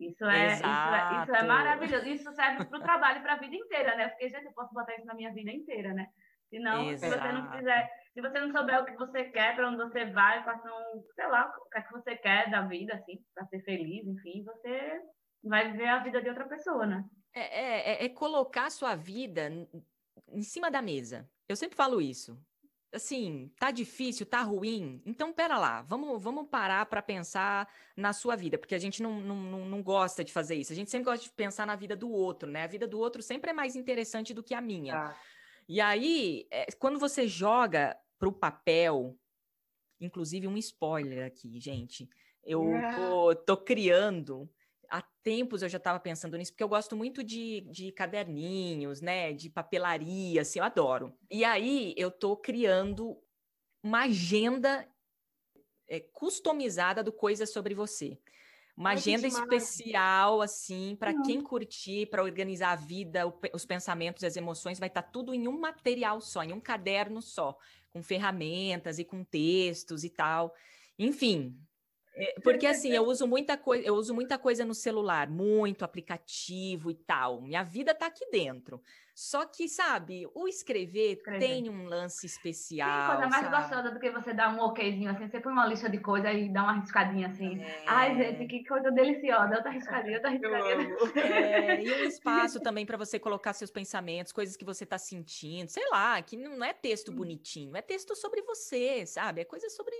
Isso é, isso é, isso é, maravilhoso. Isso serve para o trabalho, para a vida inteira, né? Porque, gente, eu posso botar isso na minha vida inteira, né? Senão, Exato. se você não fizer, se você não souber o que você quer, para onde você vai, faça um, sei lá, o que, é que você quer da vida, assim, para ser feliz, enfim, você vai viver a vida de outra pessoa, né? É, é, é, é colocar a sua vida em cima da mesa. Eu sempre falo isso assim, tá difícil, tá ruim, então pera lá, vamos, vamos parar para pensar na sua vida, porque a gente não, não, não gosta de fazer isso, a gente sempre gosta de pensar na vida do outro, né? A vida do outro sempre é mais interessante do que a minha. Ah. E aí, é, quando você joga pro papel, inclusive um spoiler aqui, gente, eu tô, tô criando há tempos eu já estava pensando nisso, porque eu gosto muito de, de caderninhos, né? De papelaria, assim, eu adoro. E aí eu estou criando uma agenda é, customizada do Coisas Sobre Você. Uma Ai, agenda especial, assim, para uhum. quem curtir, para organizar a vida, o, os pensamentos, as emoções, vai estar tá tudo em um material só, em um caderno só, com ferramentas e com textos e tal. Enfim, porque assim, eu uso muita coisa, eu uso muita coisa no celular, muito aplicativo e tal. Minha vida tá aqui dentro. Só que, sabe, o escrever, escrever. tem um lance especial. Tem coisa mais sabe? gostosa do que você dar um okzinho assim, você põe uma lista de coisas e dá uma riscadinha assim. É... Ai, gente, que coisa deliciosa. Outra riscadinha, outra riscadinha. É, e um espaço também para você colocar seus pensamentos, coisas que você tá sentindo, sei lá, que não é texto bonitinho, é texto sobre você, sabe? É coisa sobre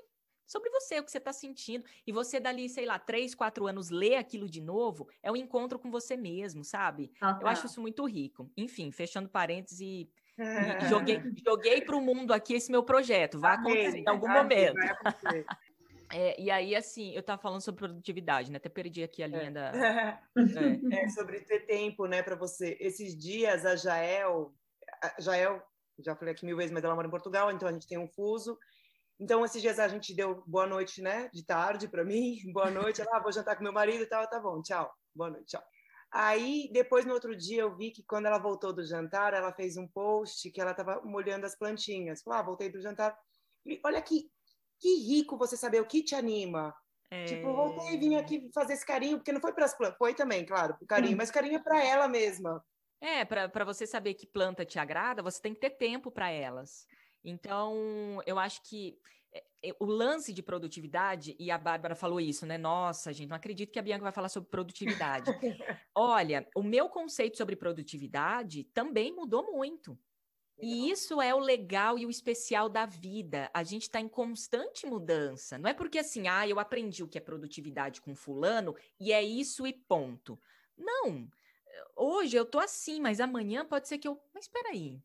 sobre você, o que você está sentindo. E você, dali, sei lá, três, quatro anos, ler aquilo de novo, é um encontro com você mesmo, sabe? Eu acho isso muito rico. Enfim, fechando parênteses e. e joguei, joguei para o mundo aqui esse meu projeto. Vai acontecer em algum momento. É, e aí, assim, eu estava falando sobre produtividade, né? Até perdi aqui a é. linha é. da. É. é. sobre ter tempo, né, para você. Esses dias, a Jael, a Jael, já falei aqui mil vezes, mas ela mora em Portugal, então a gente tem um fuso. Então, esses dias a gente deu boa noite, né? De tarde para mim, boa noite. Ela, ah, vou jantar com meu marido e tal, tá bom, tchau, boa noite, tchau. Aí, depois, no outro dia, eu vi que quando ela voltou do jantar, ela fez um post que ela estava molhando as plantinhas. Falou, ah, voltei do jantar. E olha que, que rico você saber o que te anima. É... Tipo, voltei e vim aqui fazer esse carinho, porque não foi para as plantas, foi também, claro, o carinho, hum. mas carinho é para ela mesma. É, para você saber que planta te agrada, você tem que ter tempo para elas. Então, eu acho que eh, eh, o lance de produtividade, e a Bárbara falou isso, né? Nossa, gente, não acredito que a Bianca vai falar sobre produtividade. Olha, o meu conceito sobre produtividade também mudou muito. E isso é o legal e o especial da vida. A gente está em constante mudança. Não é porque assim, ah, eu aprendi o que é produtividade com fulano e é isso e ponto. Não. Hoje eu tô assim, mas amanhã pode ser que eu. Mas espera aí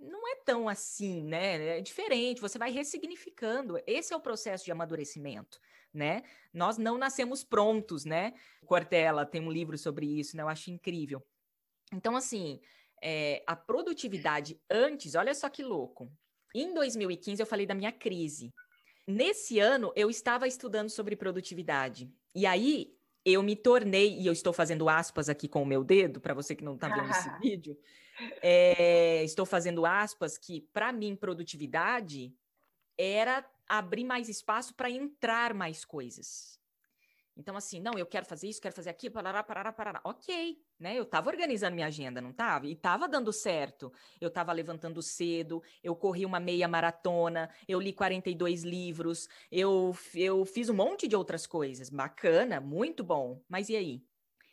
não é tão assim, né? É diferente, você vai ressignificando. Esse é o processo de amadurecimento, né? Nós não nascemos prontos, né? Cortella tem um livro sobre isso, né? Eu acho incrível. Então, assim, é, a produtividade antes, olha só que louco. Em 2015, eu falei da minha crise. nesse ano eu estava estudando sobre produtividade. E aí eu me tornei, e eu estou fazendo aspas aqui com o meu dedo, para você que não está vendo esse vídeo, é, estou fazendo aspas que, para mim, produtividade era abrir mais espaço para entrar mais coisas. Então, assim, não, eu quero fazer isso, quero fazer aquilo, parará, parará, parará. Ok, né? Eu estava organizando minha agenda, não estava? E estava dando certo. Eu estava levantando cedo, eu corri uma meia maratona, eu li 42 livros, eu, eu fiz um monte de outras coisas. Bacana, muito bom. Mas e aí?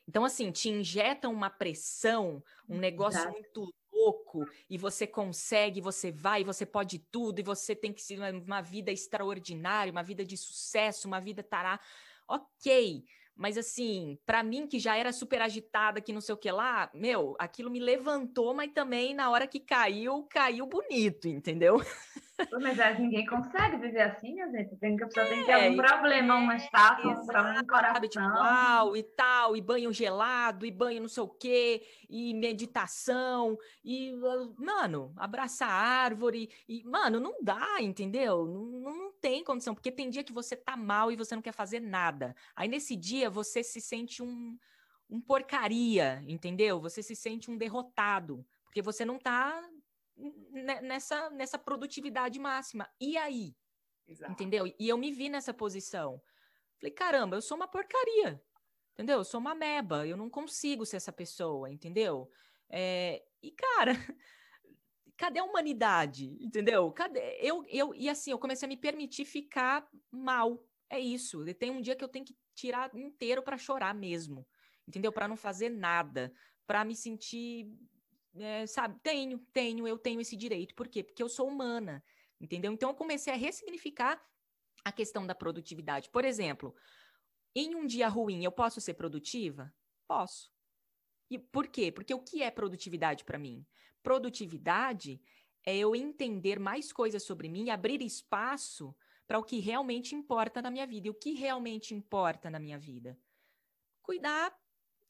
Então, assim, te injetam uma pressão, um negócio Exato. muito louco, e você consegue, você vai, você pode tudo, e você tem que ser uma, uma vida extraordinária, uma vida de sucesso, uma vida tará ok. Mas assim, para mim que já era super agitada, que não sei o que lá, meu, aquilo me levantou, mas também na hora que caiu, caiu bonito, entendeu? Mas é, ninguém consegue viver assim, né, gente? Tem que a pessoa é, tem que ter algum problema, uma estafa, um problema no coração. Tipo, uau, e tal, e banho gelado, e banho não sei o quê, e meditação, e, mano, abraçar árvore, e, mano, não dá, entendeu? Não, não tem condição, porque tem dia que você tá mal e você não quer fazer nada. Aí nesse dia você se sente um, um porcaria, entendeu? Você se sente um derrotado, porque você não tá nessa, nessa produtividade máxima. E aí? Exato. Entendeu? E eu me vi nessa posição. Falei, caramba, eu sou uma porcaria. Entendeu? Eu sou uma meba, eu não consigo ser essa pessoa, entendeu? É, e, cara, cadê a humanidade? Entendeu? Cadê? Eu, eu, e assim, eu comecei a me permitir ficar mal. É isso. Tem um dia que eu tenho que tirar inteiro para chorar mesmo. Entendeu? Para não fazer nada. Para me sentir é, sabe, tenho, tenho, eu tenho esse direito. Por quê? Porque eu sou humana, entendeu? Então eu comecei a ressignificar a questão da produtividade. Por exemplo, em um dia ruim eu posso ser produtiva? Posso. E por quê? Porque o que é produtividade para mim? Produtividade é eu entender mais coisas sobre mim, abrir espaço para o que realmente importa na minha vida. E o que realmente importa na minha vida? Cuidar,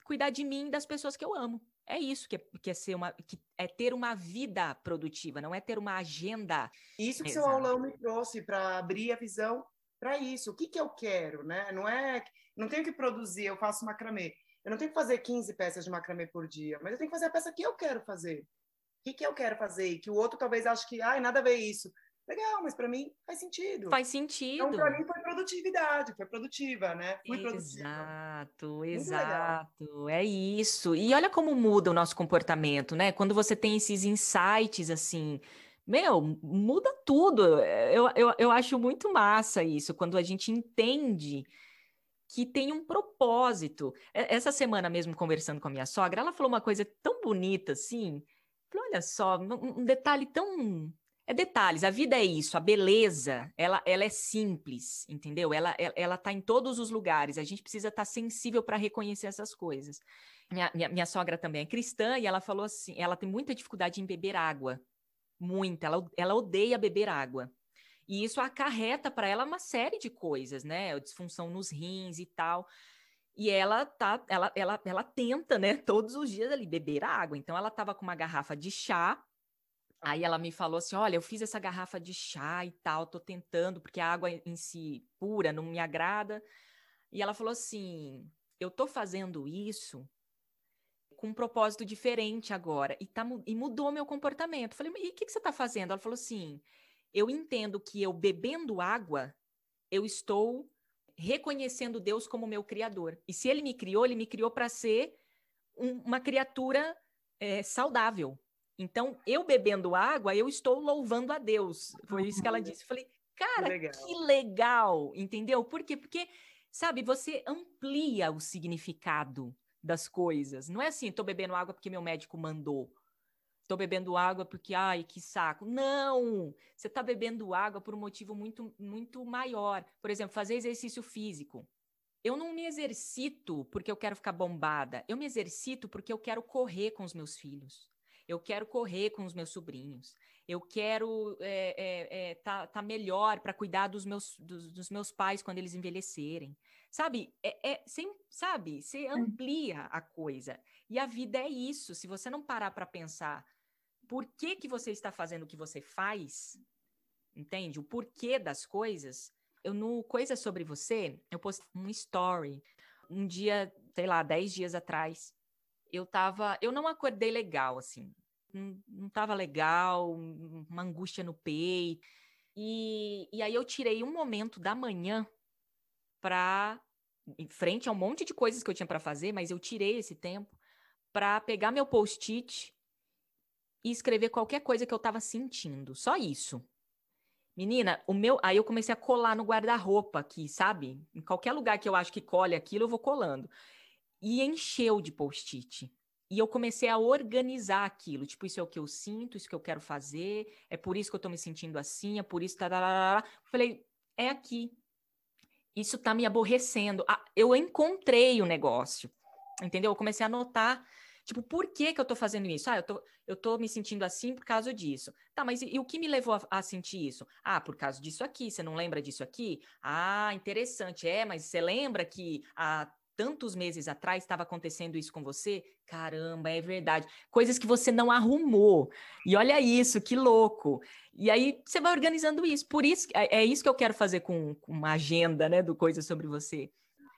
cuidar de mim e das pessoas que eu amo. É isso que é, que é ser uma, que é ter uma vida produtiva, não é ter uma agenda. Isso que Exato. seu aulão me trouxe para abrir a visão para isso. O que, que eu quero, né? Não é, não tenho que produzir, eu faço macramê. Eu não tenho que fazer 15 peças de macramê por dia, mas eu tenho que fazer a peça que eu quero fazer. O que, que eu quero fazer? E que o outro talvez ache que, ai, nada a ver isso. Legal, mas para mim faz sentido. Faz sentido. Então, para mim foi produtividade, foi produtiva, né? Fui exato, exato. É isso. E olha como muda o nosso comportamento, né? Quando você tem esses insights assim. Meu, muda tudo. Eu, eu, eu acho muito massa isso, quando a gente entende que tem um propósito. Essa semana mesmo, conversando com a minha sogra, ela falou uma coisa tão bonita assim. Falei, olha só, um detalhe tão é detalhes, a vida é isso, a beleza, ela, ela é simples, entendeu? Ela, ela, ela tá em todos os lugares, a gente precisa estar tá sensível para reconhecer essas coisas. Minha, minha, minha, sogra também é cristã e ela falou assim, ela tem muita dificuldade em beber água, muita, ela, ela odeia beber água. E isso acarreta para ela uma série de coisas, né? Disfunção nos rins e tal. E ela tá, ela, ela, ela tenta, né, todos os dias ali beber água. Então ela tava com uma garrafa de chá Aí ela me falou assim: olha, eu fiz essa garrafa de chá e tal, tô tentando, porque a água em si pura não me agrada. E ela falou assim: eu tô fazendo isso com um propósito diferente agora, e, tá, e mudou meu comportamento. Falei, e o que, que você tá fazendo? Ela falou assim: eu entendo que eu bebendo água, eu estou reconhecendo Deus como meu criador. E se ele me criou, ele me criou para ser um, uma criatura é, saudável. Então, eu bebendo água, eu estou louvando a Deus. Foi isso que ela disse. Eu falei, cara, que legal. que legal, entendeu? Por quê? Porque, sabe, você amplia o significado das coisas. Não é assim, estou bebendo água porque meu médico mandou. Estou bebendo água porque, ai, que saco. Não! Você está bebendo água por um motivo muito, muito maior. Por exemplo, fazer exercício físico. Eu não me exercito porque eu quero ficar bombada. Eu me exercito porque eu quero correr com os meus filhos eu quero correr com os meus sobrinhos, eu quero é, é, é, tá, tá melhor para cuidar dos meus, dos, dos, meus pais quando eles envelhecerem. Sabe? É, é, sem, sabe? Você amplia a coisa. E a vida é isso. Se você não parar para pensar por que, que você está fazendo o que você faz, entende? O porquê das coisas, eu no Coisa Sobre Você, eu postei um story um dia, sei lá, dez dias atrás. Eu tava, eu não acordei legal, assim, não, não tava legal, uma angústia no peito. E, e aí eu tirei um momento da manhã para em frente a um monte de coisas que eu tinha para fazer, mas eu tirei esse tempo para pegar meu post-it e escrever qualquer coisa que eu estava sentindo. Só isso. Menina, o meu, aí eu comecei a colar no guarda-roupa aqui, sabe? Em qualquer lugar que eu acho que colhe aquilo, eu vou colando. E encheu de post-it. E eu comecei a organizar aquilo. Tipo, isso é o que eu sinto, isso que eu quero fazer, é por isso que eu tô me sentindo assim, é por isso. Tá. Falei, é aqui. Isso tá me aborrecendo. Ah, eu encontrei o negócio. Entendeu? Eu comecei a notar Tipo, por que que eu tô fazendo isso? Ah, eu tô, eu tô me sentindo assim por causa disso. Tá, mas e, e o que me levou a, a, sentir isso? Ah, por causa disso aqui. Você não lembra disso aqui? Ah, interessante. É, mas você lembra que há tantos meses atrás estava acontecendo isso com você? Caramba, é verdade. Coisas que você não arrumou. E olha isso, que louco. E aí você vai organizando isso. Por isso, é, é isso que eu quero fazer com, com uma agenda, né, do Coisas sobre você.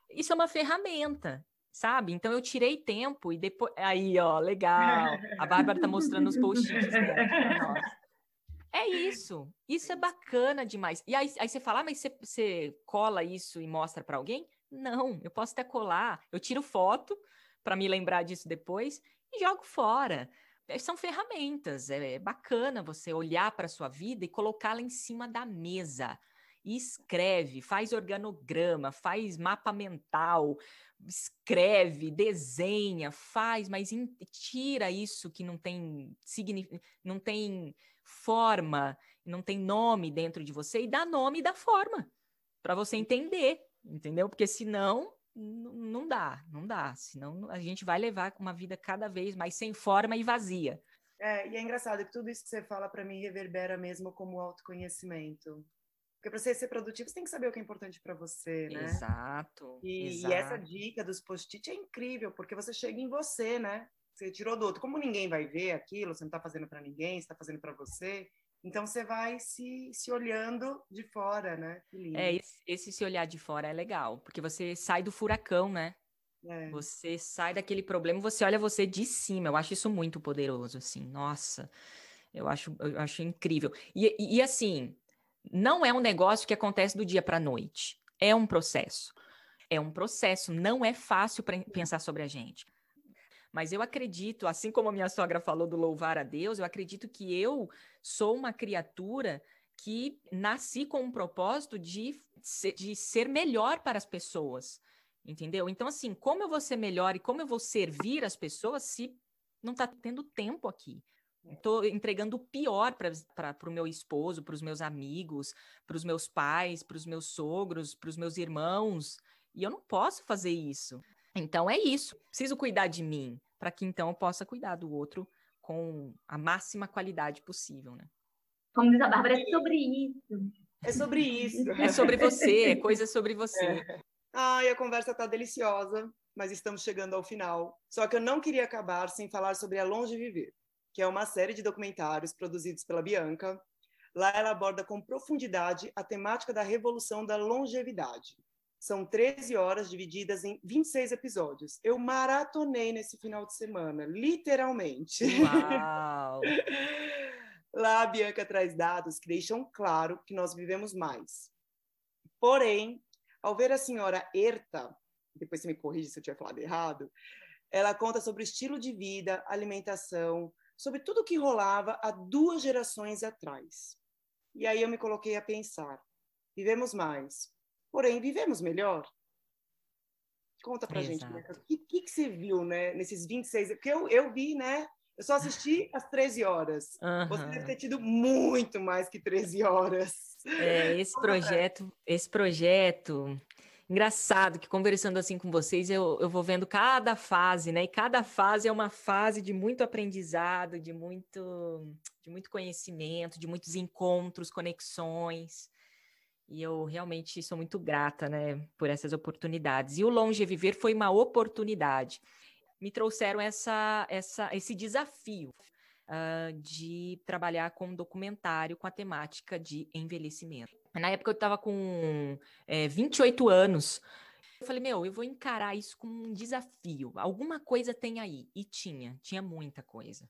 Isso é uma ferramenta sabe? Então eu tirei tempo e depois. Aí, ó, legal. A Bárbara tá mostrando os post-its. É isso. Isso é bacana demais. E aí, aí você fala, ah, mas você, você cola isso e mostra para alguém? Não, eu posso até colar. Eu tiro foto para me lembrar disso depois e jogo fora. É, são ferramentas. É, é bacana você olhar para sua vida e colocá-la em cima da mesa. E escreve, faz organograma, faz mapa mental, escreve, desenha, faz, mas tira isso que não tem não tem forma, não tem nome dentro de você e dá nome e dá forma para você entender, entendeu? Porque senão não dá, não dá. Senão a gente vai levar uma vida cada vez mais sem forma e vazia. É, e é engraçado que tudo isso que você fala para mim reverbera mesmo como autoconhecimento. Porque para você ser produtivo, você tem que saber o que é importante para você, né? Exato e, exato. e, essa dica dos post-it é incrível, porque você chega em você, né? Você tirou do outro. Como ninguém vai ver aquilo, você não está fazendo para ninguém, você está fazendo para você. Então você vai se, se olhando de fora, né? É, esse, esse, se olhar de fora é legal, porque você sai do furacão, né? É. Você sai daquele problema, você olha você de cima. Eu acho isso muito poderoso, assim. Nossa, eu acho, eu acho incrível. E, e, e assim, não é um negócio que acontece do dia para a noite. É um processo. É um processo. Não é fácil para pensar sobre a gente. Mas eu acredito, assim como a minha sogra falou do louvar a Deus, eu acredito que eu sou uma criatura que nasci com um propósito de, de ser melhor para as pessoas. Entendeu? Então, assim, como eu vou ser melhor e como eu vou servir as pessoas se não está tendo tempo aqui? Estou entregando o pior para o meu esposo, para os meus amigos, para os meus pais, para os meus sogros, para os meus irmãos. E eu não posso fazer isso. Então é isso. Preciso cuidar de mim, para que então eu possa cuidar do outro com a máxima qualidade possível, né? Como diz a Bárbara, é sobre isso. É sobre isso. É sobre você, é coisa sobre você. É. Ai, a conversa está deliciosa, mas estamos chegando ao final. Só que eu não queria acabar sem falar sobre a Longe Viver que é uma série de documentários produzidos pela Bianca. Lá ela aborda com profundidade a temática da revolução da longevidade. São 13 horas divididas em 26 episódios. Eu maratonei nesse final de semana, literalmente. Uau! Lá a Bianca traz dados que deixam claro que nós vivemos mais. Porém, ao ver a senhora Erta, depois você me corrige se eu tiver falado errado, ela conta sobre o estilo de vida, alimentação, sobre tudo o que rolava há duas gerações atrás. E aí eu me coloquei a pensar: vivemos mais, porém vivemos melhor? Conta pra Exato. gente, o que, que, que, você viu, né, nesses 26... Porque eu, eu vi, né, eu só assisti às 13 horas. Uhum. Você deve ter tido muito mais que 13 horas. É, esse projeto, esse projeto Engraçado que conversando assim com vocês, eu, eu vou vendo cada fase, né? E cada fase é uma fase de muito aprendizado, de muito, de muito conhecimento, de muitos encontros, conexões. E eu realmente sou muito grata, né, por essas oportunidades. E o Longe Viver foi uma oportunidade. Me trouxeram essa, essa, esse desafio uh, de trabalhar com um documentário com a temática de envelhecimento. Na época eu estava com é, 28 anos. Eu falei, meu, eu vou encarar isso como um desafio. Alguma coisa tem aí. E tinha, tinha muita coisa.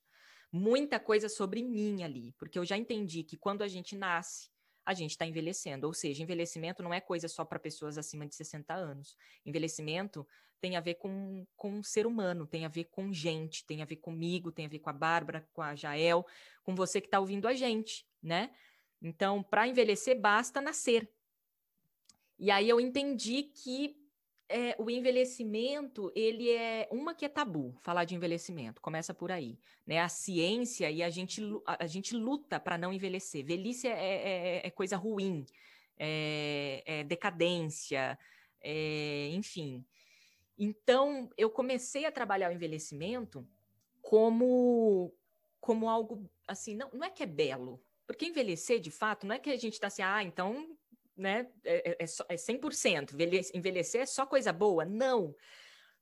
Muita coisa sobre mim ali. Porque eu já entendi que quando a gente nasce, a gente está envelhecendo. Ou seja, envelhecimento não é coisa só para pessoas acima de 60 anos. Envelhecimento tem a ver com, com um ser humano, tem a ver com gente, tem a ver comigo, tem a ver com a Bárbara, com a Jael, com você que está ouvindo a gente, né? Então, para envelhecer, basta nascer. E aí eu entendi que é, o envelhecimento, ele é uma que é tabu, falar de envelhecimento, começa por aí, né? A ciência e a gente, a, gente luta para não envelhecer. Velhice é, é, é, é coisa ruim, é, é decadência, é, enfim. Então, eu comecei a trabalhar o envelhecimento como, como algo, assim, não, não é que é belo, porque envelhecer, de fato, não é que a gente está assim, ah, então, né, é, é, é, é 100%, envelhecer é só coisa boa. Não.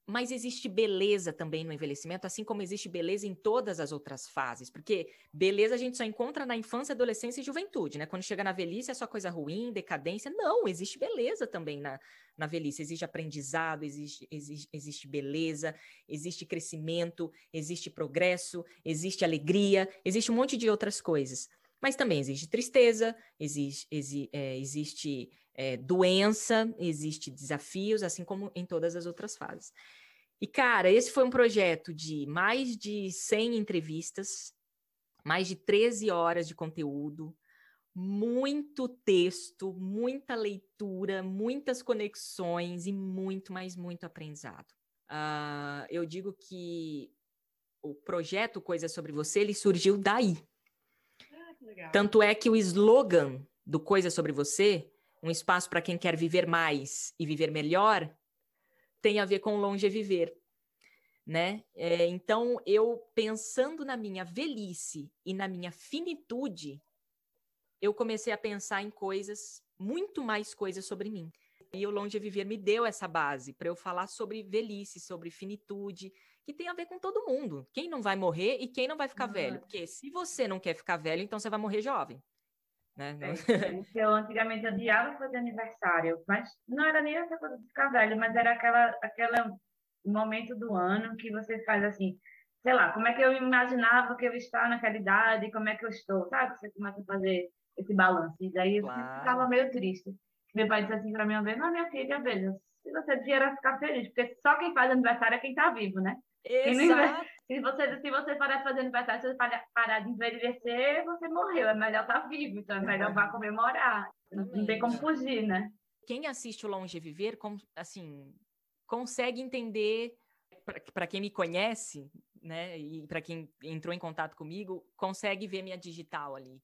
Mas existe beleza também no envelhecimento, assim como existe beleza em todas as outras fases, porque beleza a gente só encontra na infância, adolescência e juventude, né? Quando chega na velhice é só coisa ruim, decadência. Não, existe beleza também na, na velhice, existe aprendizado, existe, existe, existe beleza, existe crescimento, existe progresso, existe alegria, existe um monte de outras coisas. Mas também existe tristeza, existe, exi, é, existe é, doença, existe desafios, assim como em todas as outras fases. E, cara, esse foi um projeto de mais de 100 entrevistas, mais de 13 horas de conteúdo, muito texto, muita leitura, muitas conexões e muito, mais muito aprendizado. Uh, eu digo que o projeto Coisa Sobre Você, ele surgiu daí. Tanto é que o slogan do Coisa Sobre Você um espaço para quem quer viver mais e viver melhor, tem a ver com longe viver, né? É, então, eu pensando na minha velhice e na minha finitude, eu comecei a pensar em coisas, muito mais coisas sobre mim. E o Longe Viver me deu essa base para eu falar sobre velhice, sobre finitude, que tem a ver com todo mundo. Quem não vai morrer e quem não vai ficar velho. Porque se você não quer ficar velho, então você vai morrer jovem né? É, eu antigamente odiava fazer aniversário, mas não era nem essa coisa de ficar velho, mas era aquela, aquele momento do ano que você faz assim, sei lá, como é que eu imaginava que eu estava naquela idade, como é que eu estou, sabe? Você começa a fazer esse balanço, e daí claro. eu ficava meio triste. Meu pai disse assim para mim uma vez, não, minha filha, veja, se você devia ficar feliz, porque só quem faz aniversário é quem está vivo, né? Exato. Se você, se você parar de fazer aniversário, se você parar de envelhecer, você morreu. É melhor estar tá vivo, então é melhor vá comemorar. Não tem como fugir, né? Quem assiste o Longe Viver, assim, consegue entender, para quem me conhece, né, e para quem entrou em contato comigo, consegue ver minha digital ali.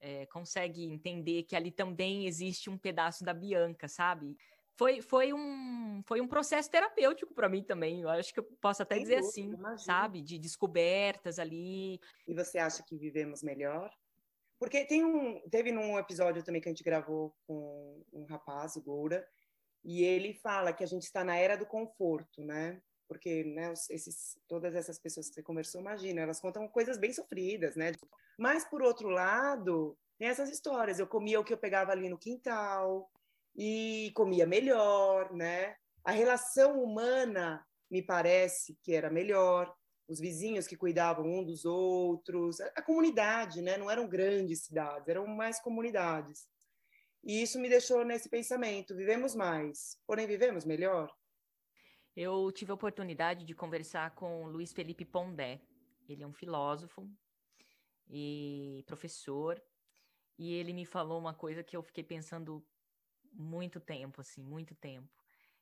É, consegue entender que ali também existe um pedaço da Bianca, sabe? Foi, foi, um, foi um processo terapêutico para mim também. Eu acho que eu posso até Sem dizer dúvida, assim, imagina. sabe? De descobertas ali. E você acha que vivemos melhor? Porque tem um, teve num episódio também que a gente gravou com um rapaz, o Goura, e ele fala que a gente está na era do conforto, né? Porque né, esses, todas essas pessoas que você conversou, imagina, elas contam coisas bem sofridas, né? Mas, por outro lado, tem essas histórias. Eu comia o que eu pegava ali no quintal, e comia melhor, né? A relação humana me parece que era melhor, os vizinhos que cuidavam um dos outros, a, comunidade, né? Não eram grandes cidades, eram mais comunidades. E isso me deixou nesse pensamento: vivemos mais, porém vivemos melhor. Eu tive a oportunidade de conversar com Luiz Felipe Pondé. Ele é um filósofo e professor, e ele me falou uma coisa que eu fiquei pensando muito tempo, assim, muito tempo.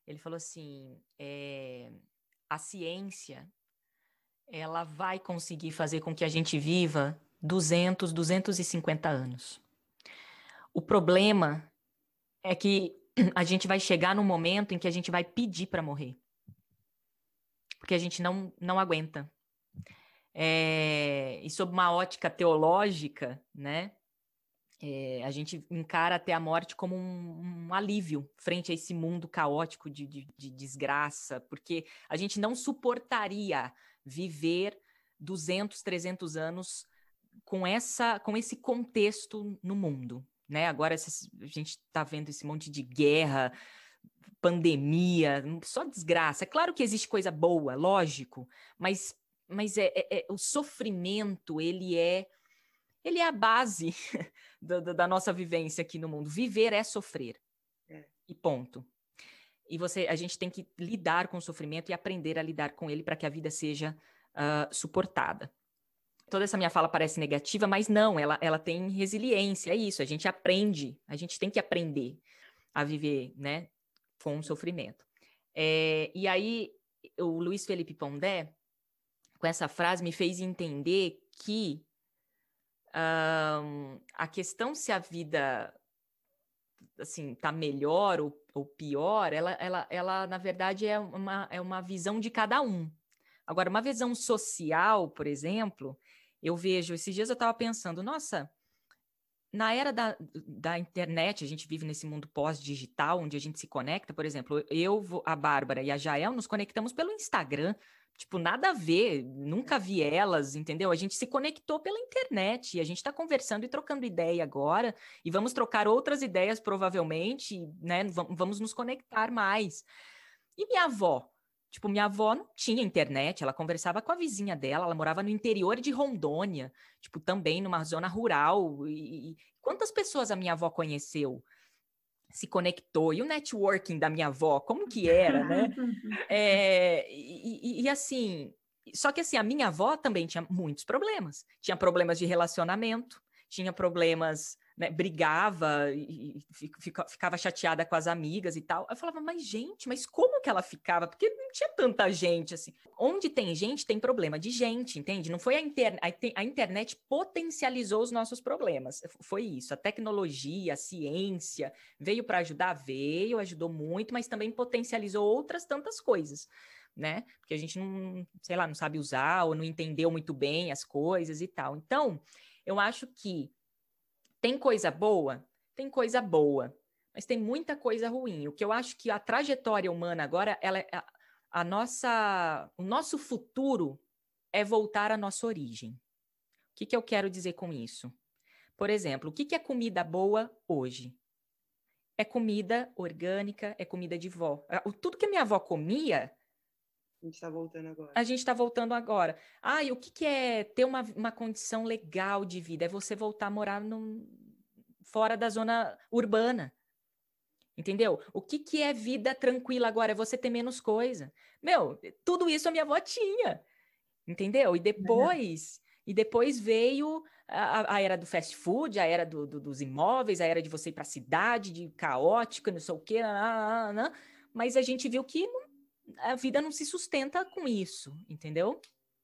Ele falou assim: é, a ciência ela vai conseguir fazer com que a gente viva 200, 250 anos. O problema é que a gente vai chegar num momento em que a gente vai pedir para morrer. Porque a gente não, não aguenta. É, e sob uma ótica teológica, né? É, a gente encara até a morte como um, um alívio frente a esse mundo caótico de, de, de, desgraça, porque a gente não suportaria viver 200, 300 anos com, essa, com esse contexto no mundo. né? Agora a gente está vendo esse monte de guerra, pandemia, só desgraça. É claro que existe coisa boa, lógico, mas, mas é, é, é o sofrimento, ele é ele é a base da, da, nossa vivência aqui no mundo. Viver é sofrer. É. E ponto. E você, a gente tem que lidar com o sofrimento e aprender a lidar com ele para que a vida seja uh, suportada. Toda essa minha fala parece negativa, mas não, ela, ela tem resiliência, é isso, a gente aprende, a gente tem que aprender a viver, né, com o sofrimento. É, e aí, o Luiz Felipe Pondé, com essa frase, me fez entender que um, a questão se a vida assim tá melhor ou, ou pior, ela, ela, ela na verdade é uma, é uma visão de cada um. Agora, uma visão social, por exemplo, eu vejo, esses dias eu estava pensando, nossa, na era da, da internet, a gente vive nesse mundo pós-digital, onde a gente se conecta, por exemplo, eu, a Bárbara e a Jael nos conectamos pelo Instagram, tipo, nada a ver, nunca vi elas, entendeu? A gente se conectou pela internet e a gente está conversando e trocando ideia agora, e vamos trocar outras ideias, provavelmente, né? Vamos nos conectar mais. E minha avó? Tipo, minha avó não tinha internet, ela conversava com a vizinha dela, ela morava no interior de Rondônia, tipo, também numa zona rural. E, e quantas pessoas a minha avó conheceu? Se conectou, e o networking da minha avó, como que era, né? é, e, e, e assim, só que assim, a minha avó também tinha muitos problemas. Tinha problemas de relacionamento, tinha problemas né, brigava e, ficava chateada com as amigas e tal. Eu falava, mas gente, mas como que ela ficava? Porque não tinha tanta gente assim. Onde tem gente, tem problema de gente, entende? Não foi a internet. A internet potencializou os nossos problemas. Foi isso. A tecnologia, a ciência veio para ajudar, veio, ajudou muito, mas também potencializou outras tantas coisas. Né? Porque a gente não, sei lá, não sabe usar ou não entendeu muito bem as coisas e tal. Então, eu acho que tem coisa boa? Tem coisa boa, mas tem muita coisa ruim. O que eu acho que a trajetória humana agora, ela, a, a nossa, o nosso futuro é voltar à nossa origem. O que, que eu quero dizer com isso? Por exemplo, o que, que é comida boa hoje? É comida orgânica, é comida de vó. Tudo que a minha avó comia, a gente está voltando agora. A gente está voltando agora. Ah, e o que, que é ter uma, uma condição legal de vida? É você voltar a morar num, fora da zona urbana. Entendeu? O que, que é vida tranquila agora? É você ter menos coisa. Meu, tudo isso a minha avó tinha. Entendeu? E depois, e depois veio a, a, era do fast food, a era do, do, dos imóveis, a era de você ir para a cidade, de caótica, não sei o quê, mas a gente viu que não a vida não se sustenta com isso, entendeu?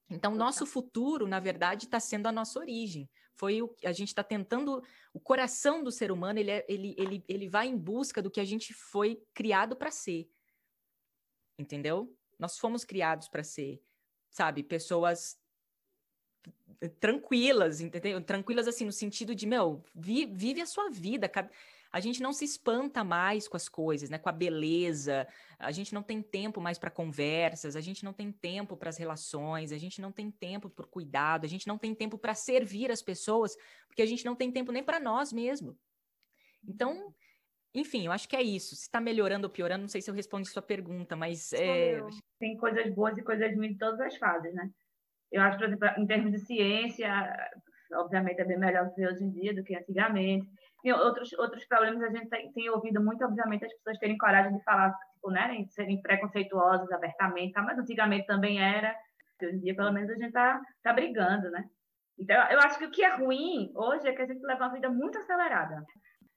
Então, nosso futuro, na verdade, está sendo a nossa origem. Foi o a gente está tentando. O coração do ser humano ele, é, ele, ele, ele vai em busca do que a gente foi criado para ser. Entendeu? Nós fomos criados para ser, sabe, pessoas tranquilas, entendeu? Tranquilas assim no sentido de, meu, vi, vive a sua vida a gente não se espanta mais com as coisas, né? Com a beleza. A gente não tem tempo mais para conversas, a gente não tem tempo para as relações, a gente não tem tempo para cuidado, a gente não tem tempo para servir as pessoas, porque a gente não tem tempo nem para nós mesmo. Então, enfim, eu acho que é isso. Se está melhorando ou piorando, não sei se eu respondi sua pergunta, mas é... tem coisas boas e coisas ruins em todas as fases, né? Eu acho, por exemplo, em termos de ciência, obviamente é bem melhor que hoje em dia do que antigamente tem outros, outros problemas, a gente tem, tem, ouvido muito, obviamente, as pessoas terem coragem de falar, tipo, né, de serem preconceituosas abertamente, tá? mas antigamente também era, hoje em dia, pelo menos, a gente tá, tá brigando, né? Então, eu acho que o que é ruim hoje é que a gente leva uma vida muito acelerada.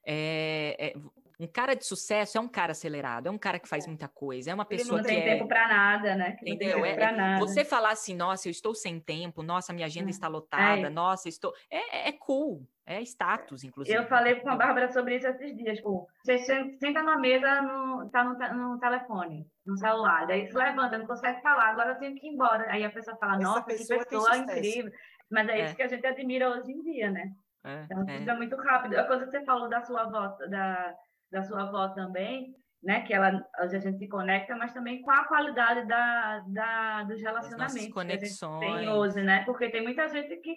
É, é, um cara de sucesso é um cara acelerado, é um cara que faz é. muita coisa, é uma pessoa que. Não tem é... tempo para nada, né? Que Entendeu? É, é você falar assim, nossa, eu estou sem tempo, nossa, minha agenda é. está lotada, nossa, estou. É, é cool, é status, inclusive. Eu falei com a Bárbara sobre isso esses dias. Tipo, você senta na mesa, no, tá no, no telefone, no celular, daí se levanta, não consegue falar, agora eu tenho que ir embora. Aí a pessoa fala, Essa nossa, pessoa que pessoa incrível. Mas é isso que a gente admira hoje em dia, né? então, é. muito rápido. A coisa que você falou da sua avó, da, da sua avó também, né? Que ela, a gente se conecta, mas também com a qualidade da, da, dos relacionamentos. conexões. Que tem hoje, né? Porque tem muita gente que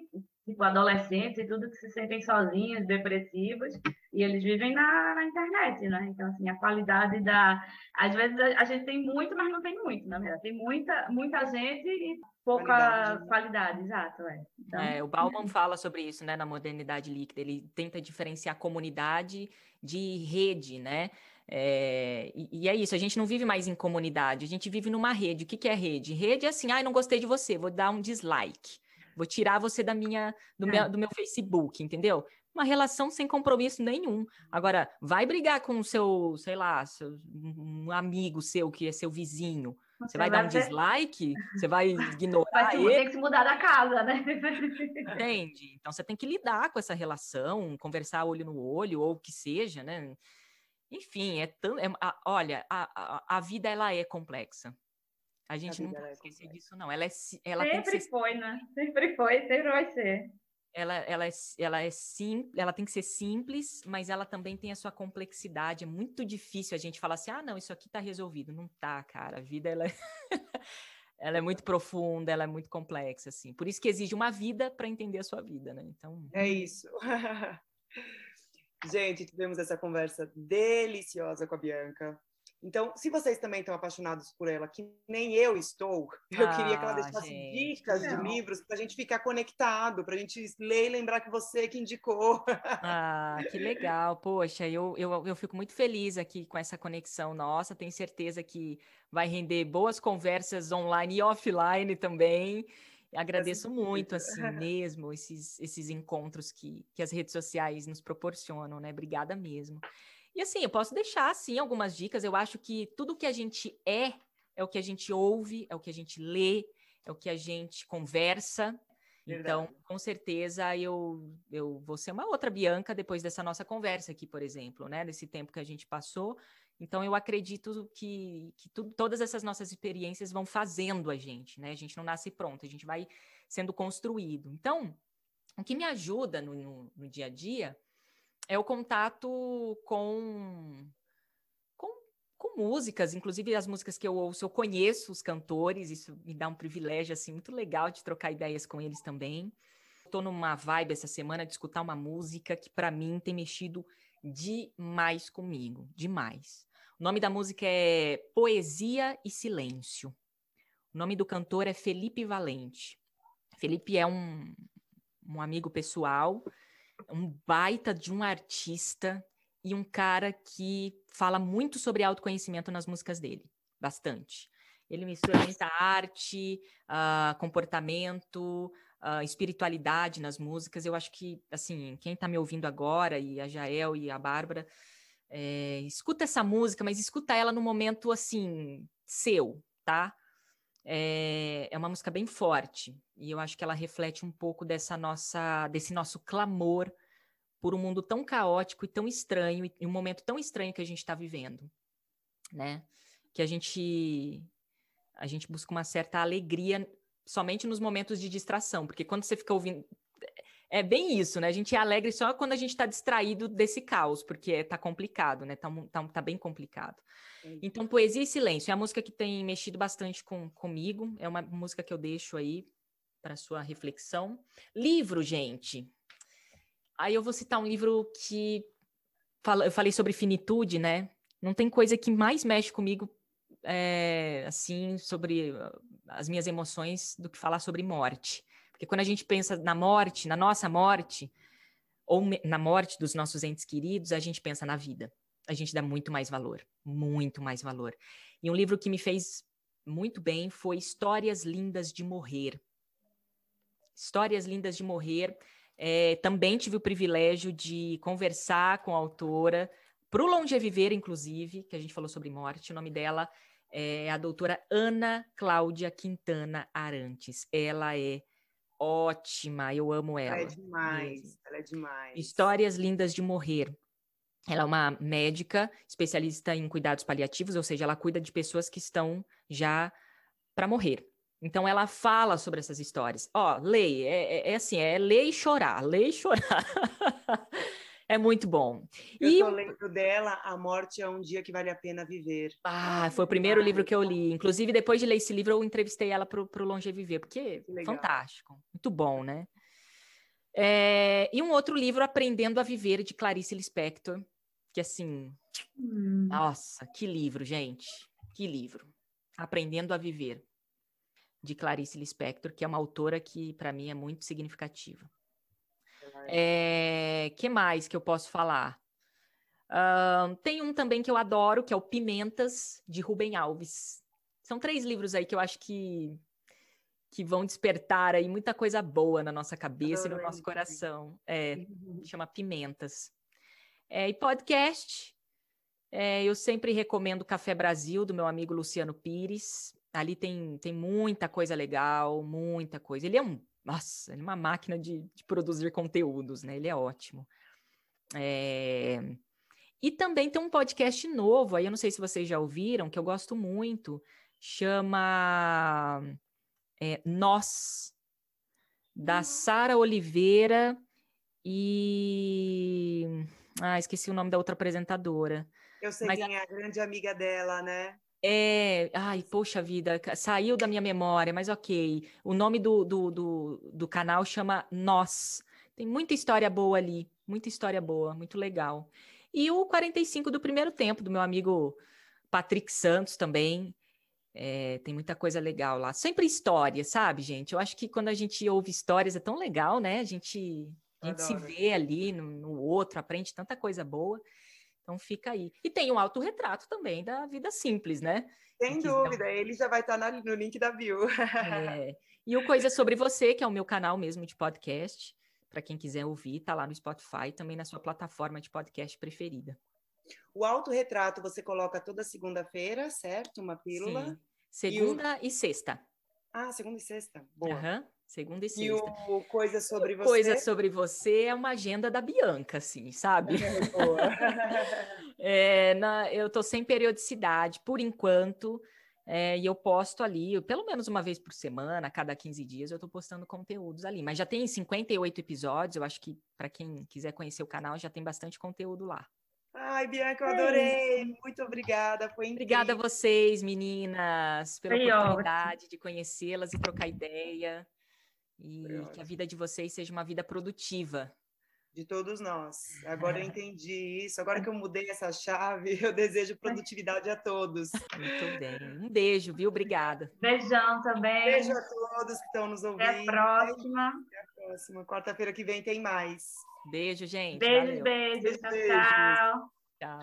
tipo, adolescentes e tudo que se sentem sozinhos, depressivos, e eles vivem na, na internet, né? Então, assim, a qualidade da... Às vezes a, a, gente tem muito, mas não tem muito, na verdade. Tem muita, muita gente e pouca qualidade, qualidade exato. É. Então... É, o Bauman fala sobre isso, né, na modernidade líquida. Ele tenta diferenciar comunidade de rede, né? É, e, e, é isso, a gente não vive mais em comunidade, a gente vive numa rede. O que, que é rede? Rede é assim, ai, ah, não gostei de você, vou dar um dislike. Vou tirar você da minha, do, é. meu, do meu Facebook, entendeu? Uma relação sem compromisso nenhum. Agora, vai brigar com o seu, sei lá, seu, um amigo seu que é seu vizinho. Você, você vai, vai, dar um ter... dislike? Você vai ignorar vai ele? Tem que se mudar da casa, né? Entende? Então você tem que lidar com essa relação, conversar olho no olho, ou o que seja, né? Enfim, é tão. É, a, olha, a, a, a vida ela é complexa. A gente não pode esquecer disso, não. Ela, é, ela sempre tem que ser... foi, né? Sempre foi, sempre vai ser. Ela, ela, é, ela é sim, ela tem que ser simples, mas ela também tem a sua complexidade. É muito difícil a gente falar assim, ah, não, isso aqui tá resolvido. Não tá, cara. A vida ela é, ela é muito profunda, ela é muito complexa, assim. Por isso que exige uma vida para entender a sua vida, né? Então. É isso. gente, tivemos essa conversa deliciosa com a Bianca. Então, se vocês também estão apaixonados por ela, que nem eu estou, eu ah, queria que ela deixasse gente, dicas não. de livros para a gente ficar conectado, para a gente ler e lembrar que você que indicou. Ah, que legal. Poxa, eu, eu, eu fico muito feliz aqui com essa conexão nossa. Tenho certeza que vai render boas conversas online e offline também. Agradeço muito, assim, mesmo, esses, esses encontros que, que as redes sociais nos proporcionam, né? Obrigada mesmo. E assim, eu posso deixar, assim, algumas dicas. Eu acho que tudo que a gente é, é o que a gente ouve, é o que a gente lê, é o que a gente conversa. Então, Verdade. Então, com certeza, eu, eu vou ser uma outra Bianca depois dessa nossa conversa aqui, por exemplo, né? Desse tempo que a gente passou. Então, eu acredito que, que tu, todas essas nossas experiências vão fazendo a gente, né? A gente não nasce pronto, a gente vai sendo construído. Então, o que me ajuda no, no, no dia a dia é o contato com, com, com músicas, inclusive as músicas que eu ouço, eu conheço os cantores, isso me dá um privilégio assim muito legal de trocar ideias com eles também. Estou numa vibe essa semana de escutar uma música que para mim tem mexido demais comigo, demais. O nome da música é Poesia e Silêncio. O nome do cantor é Felipe Valente. Felipe é um, um amigo pessoal um baita de um artista e um cara que fala muito sobre autoconhecimento nas músicas dele, bastante. Ele mistura muita arte, uh, comportamento, uh, espiritualidade nas músicas. Eu acho que, assim, quem está me ouvindo agora, e a Jael e a Bárbara, é, escuta essa música, mas escuta ela no momento, assim, seu, tá? É, é uma música bem forte e eu acho que ela reflete um pouco dessa nossa, desse nosso clamor por um mundo tão caótico e tão estranho e um momento tão estranho que a gente está vivendo, né? Que a gente a gente busca uma certa alegria somente nos momentos de distração, porque quando você fica ouvindo é bem isso, né? A gente é alegre só quando a gente está distraído desse caos, porque está complicado, né? Tá, tá, tá bem complicado. Então, Poesia e Silêncio é a música que tem mexido bastante com, comigo, é uma música que eu deixo aí para sua reflexão. Livro, gente. Aí eu vou citar um livro que fala, eu falei sobre finitude, né? Não tem coisa que mais mexe comigo é, assim sobre as minhas emoções do que falar sobre morte. Porque quando a gente pensa na morte, na nossa morte, ou na morte dos nossos entes queridos, a gente pensa na vida. A gente dá muito mais valor, muito mais valor. E um livro que me fez muito bem foi Histórias Lindas de Morrer. Histórias Lindas de Morrer. É, também tive o privilégio de conversar com a autora, para o Longeviver, inclusive, que a gente falou sobre morte. O nome dela é a doutora Ana Cláudia Quintana Arantes. Ela é ótima, eu amo ela. Ela é demais, ela é demais. Histórias lindas de morrer. Ela é uma médica especialista em cuidados paliativos, ou seja, ela cuida de pessoas que estão já para morrer. Então ela fala sobre essas histórias. Ó, leia, é, é, é, assim, é ler e chorar, ler e chorar. É muito bom. Eu e... lendo dela, A Morte é um Dia que Vale a Pena Viver. Ah, foi o primeiro livro que eu li. Inclusive, depois de ler esse livro, eu entrevistei ela para o Longe Viver, porque fantástico. Muito bom, né? É, e um outro livro, Aprendendo a Viver, de Clarice Lispector, que assim, hum. nossa, que livro, gente, que livro. Aprendendo a Viver, de Clarice Lispector, que é uma autora que para mim é muito significativa. É, que mais que eu posso falar? Uh, tem um também que eu adoro, que é o Pimentas, de Rubem Alves. São três livros aí que eu acho que que vão despertar aí muita coisa boa na nossa cabeça e no nosso coração. É, uhum. chama Pimentas. É, e podcast, é, eu sempre recomendo Café Brasil, do meu amigo Luciano Pires. Ali tem, tem muita coisa legal, muita coisa. Ele é um, nossa, ele é uma máquina de, de produzir conteúdos, né? Ele é ótimo. É... E também tem um podcast novo, aí eu não sei se vocês já ouviram, que eu gosto muito, chama é, Nós, da uhum. Sara Oliveira e. Ah, esqueci o nome da outra apresentadora. Eu sei Mas quem é a grande amiga dela, né? É, ai, poxa vida, saiu da minha memória, mas ok. O nome do, do, do, do, canal chama Nós. Tem muita história boa ali, muita história boa, muito legal. E o 45 do primeiro tempo, do meu amigo Patrick Santos também. É, tem muita coisa legal lá. Sempre história, sabe, gente? Eu acho que quando a gente ouve histórias é tão legal, né? A gente, a gente se vê ali no, no, outro, aprende tanta coisa boa. Então fica aí. E tem um autorretrato também da vida simples, né? Sem dúvida, ele já vai estar no link da bio. É. E o Coisa Sobre Você, que é o meu canal mesmo de podcast, para quem quiser ouvir, tá lá no Spotify, também na sua plataforma de podcast preferida. O autorretrato você coloca toda segunda-feira, certo? Uma pílula. Sim. Segunda e, o... e sexta. Ah, segunda e sexta. Boa. Uhum. Segunda e sexta. E o Coisa Sobre Você? Coisa Sobre Você é uma agenda da Bianca, assim, sabe? é, na, eu tô sem periodicidade, por enquanto, é, e eu posto ali, pelo menos uma vez por semana, a cada 15 dias, eu tô postando conteúdos ali. Mas já tem 58 episódios, eu acho que para quem quiser conhecer o canal, já tem bastante conteúdo lá. Ai, Bianca, eu é adorei. É Muito obrigada. Foi incrível. Obrigada a vocês, meninas, pela Foi oportunidade ótimo. de conhecê-las e trocar ideia. E que a vida de vocês seja uma vida produtiva. De todos nós. Agora eu entendi isso. Agora que eu mudei essa chave, eu desejo produtividade a todos. Muito bem. Um beijo, viu? Obrigada. Beijão também. Beijo a todos que estão nos ouvindo. Até a próxima. Até a próxima. Quarta-feira que vem tem mais. Beijo, gente. Beijo, beijo. Tchau, tchau. Tchau.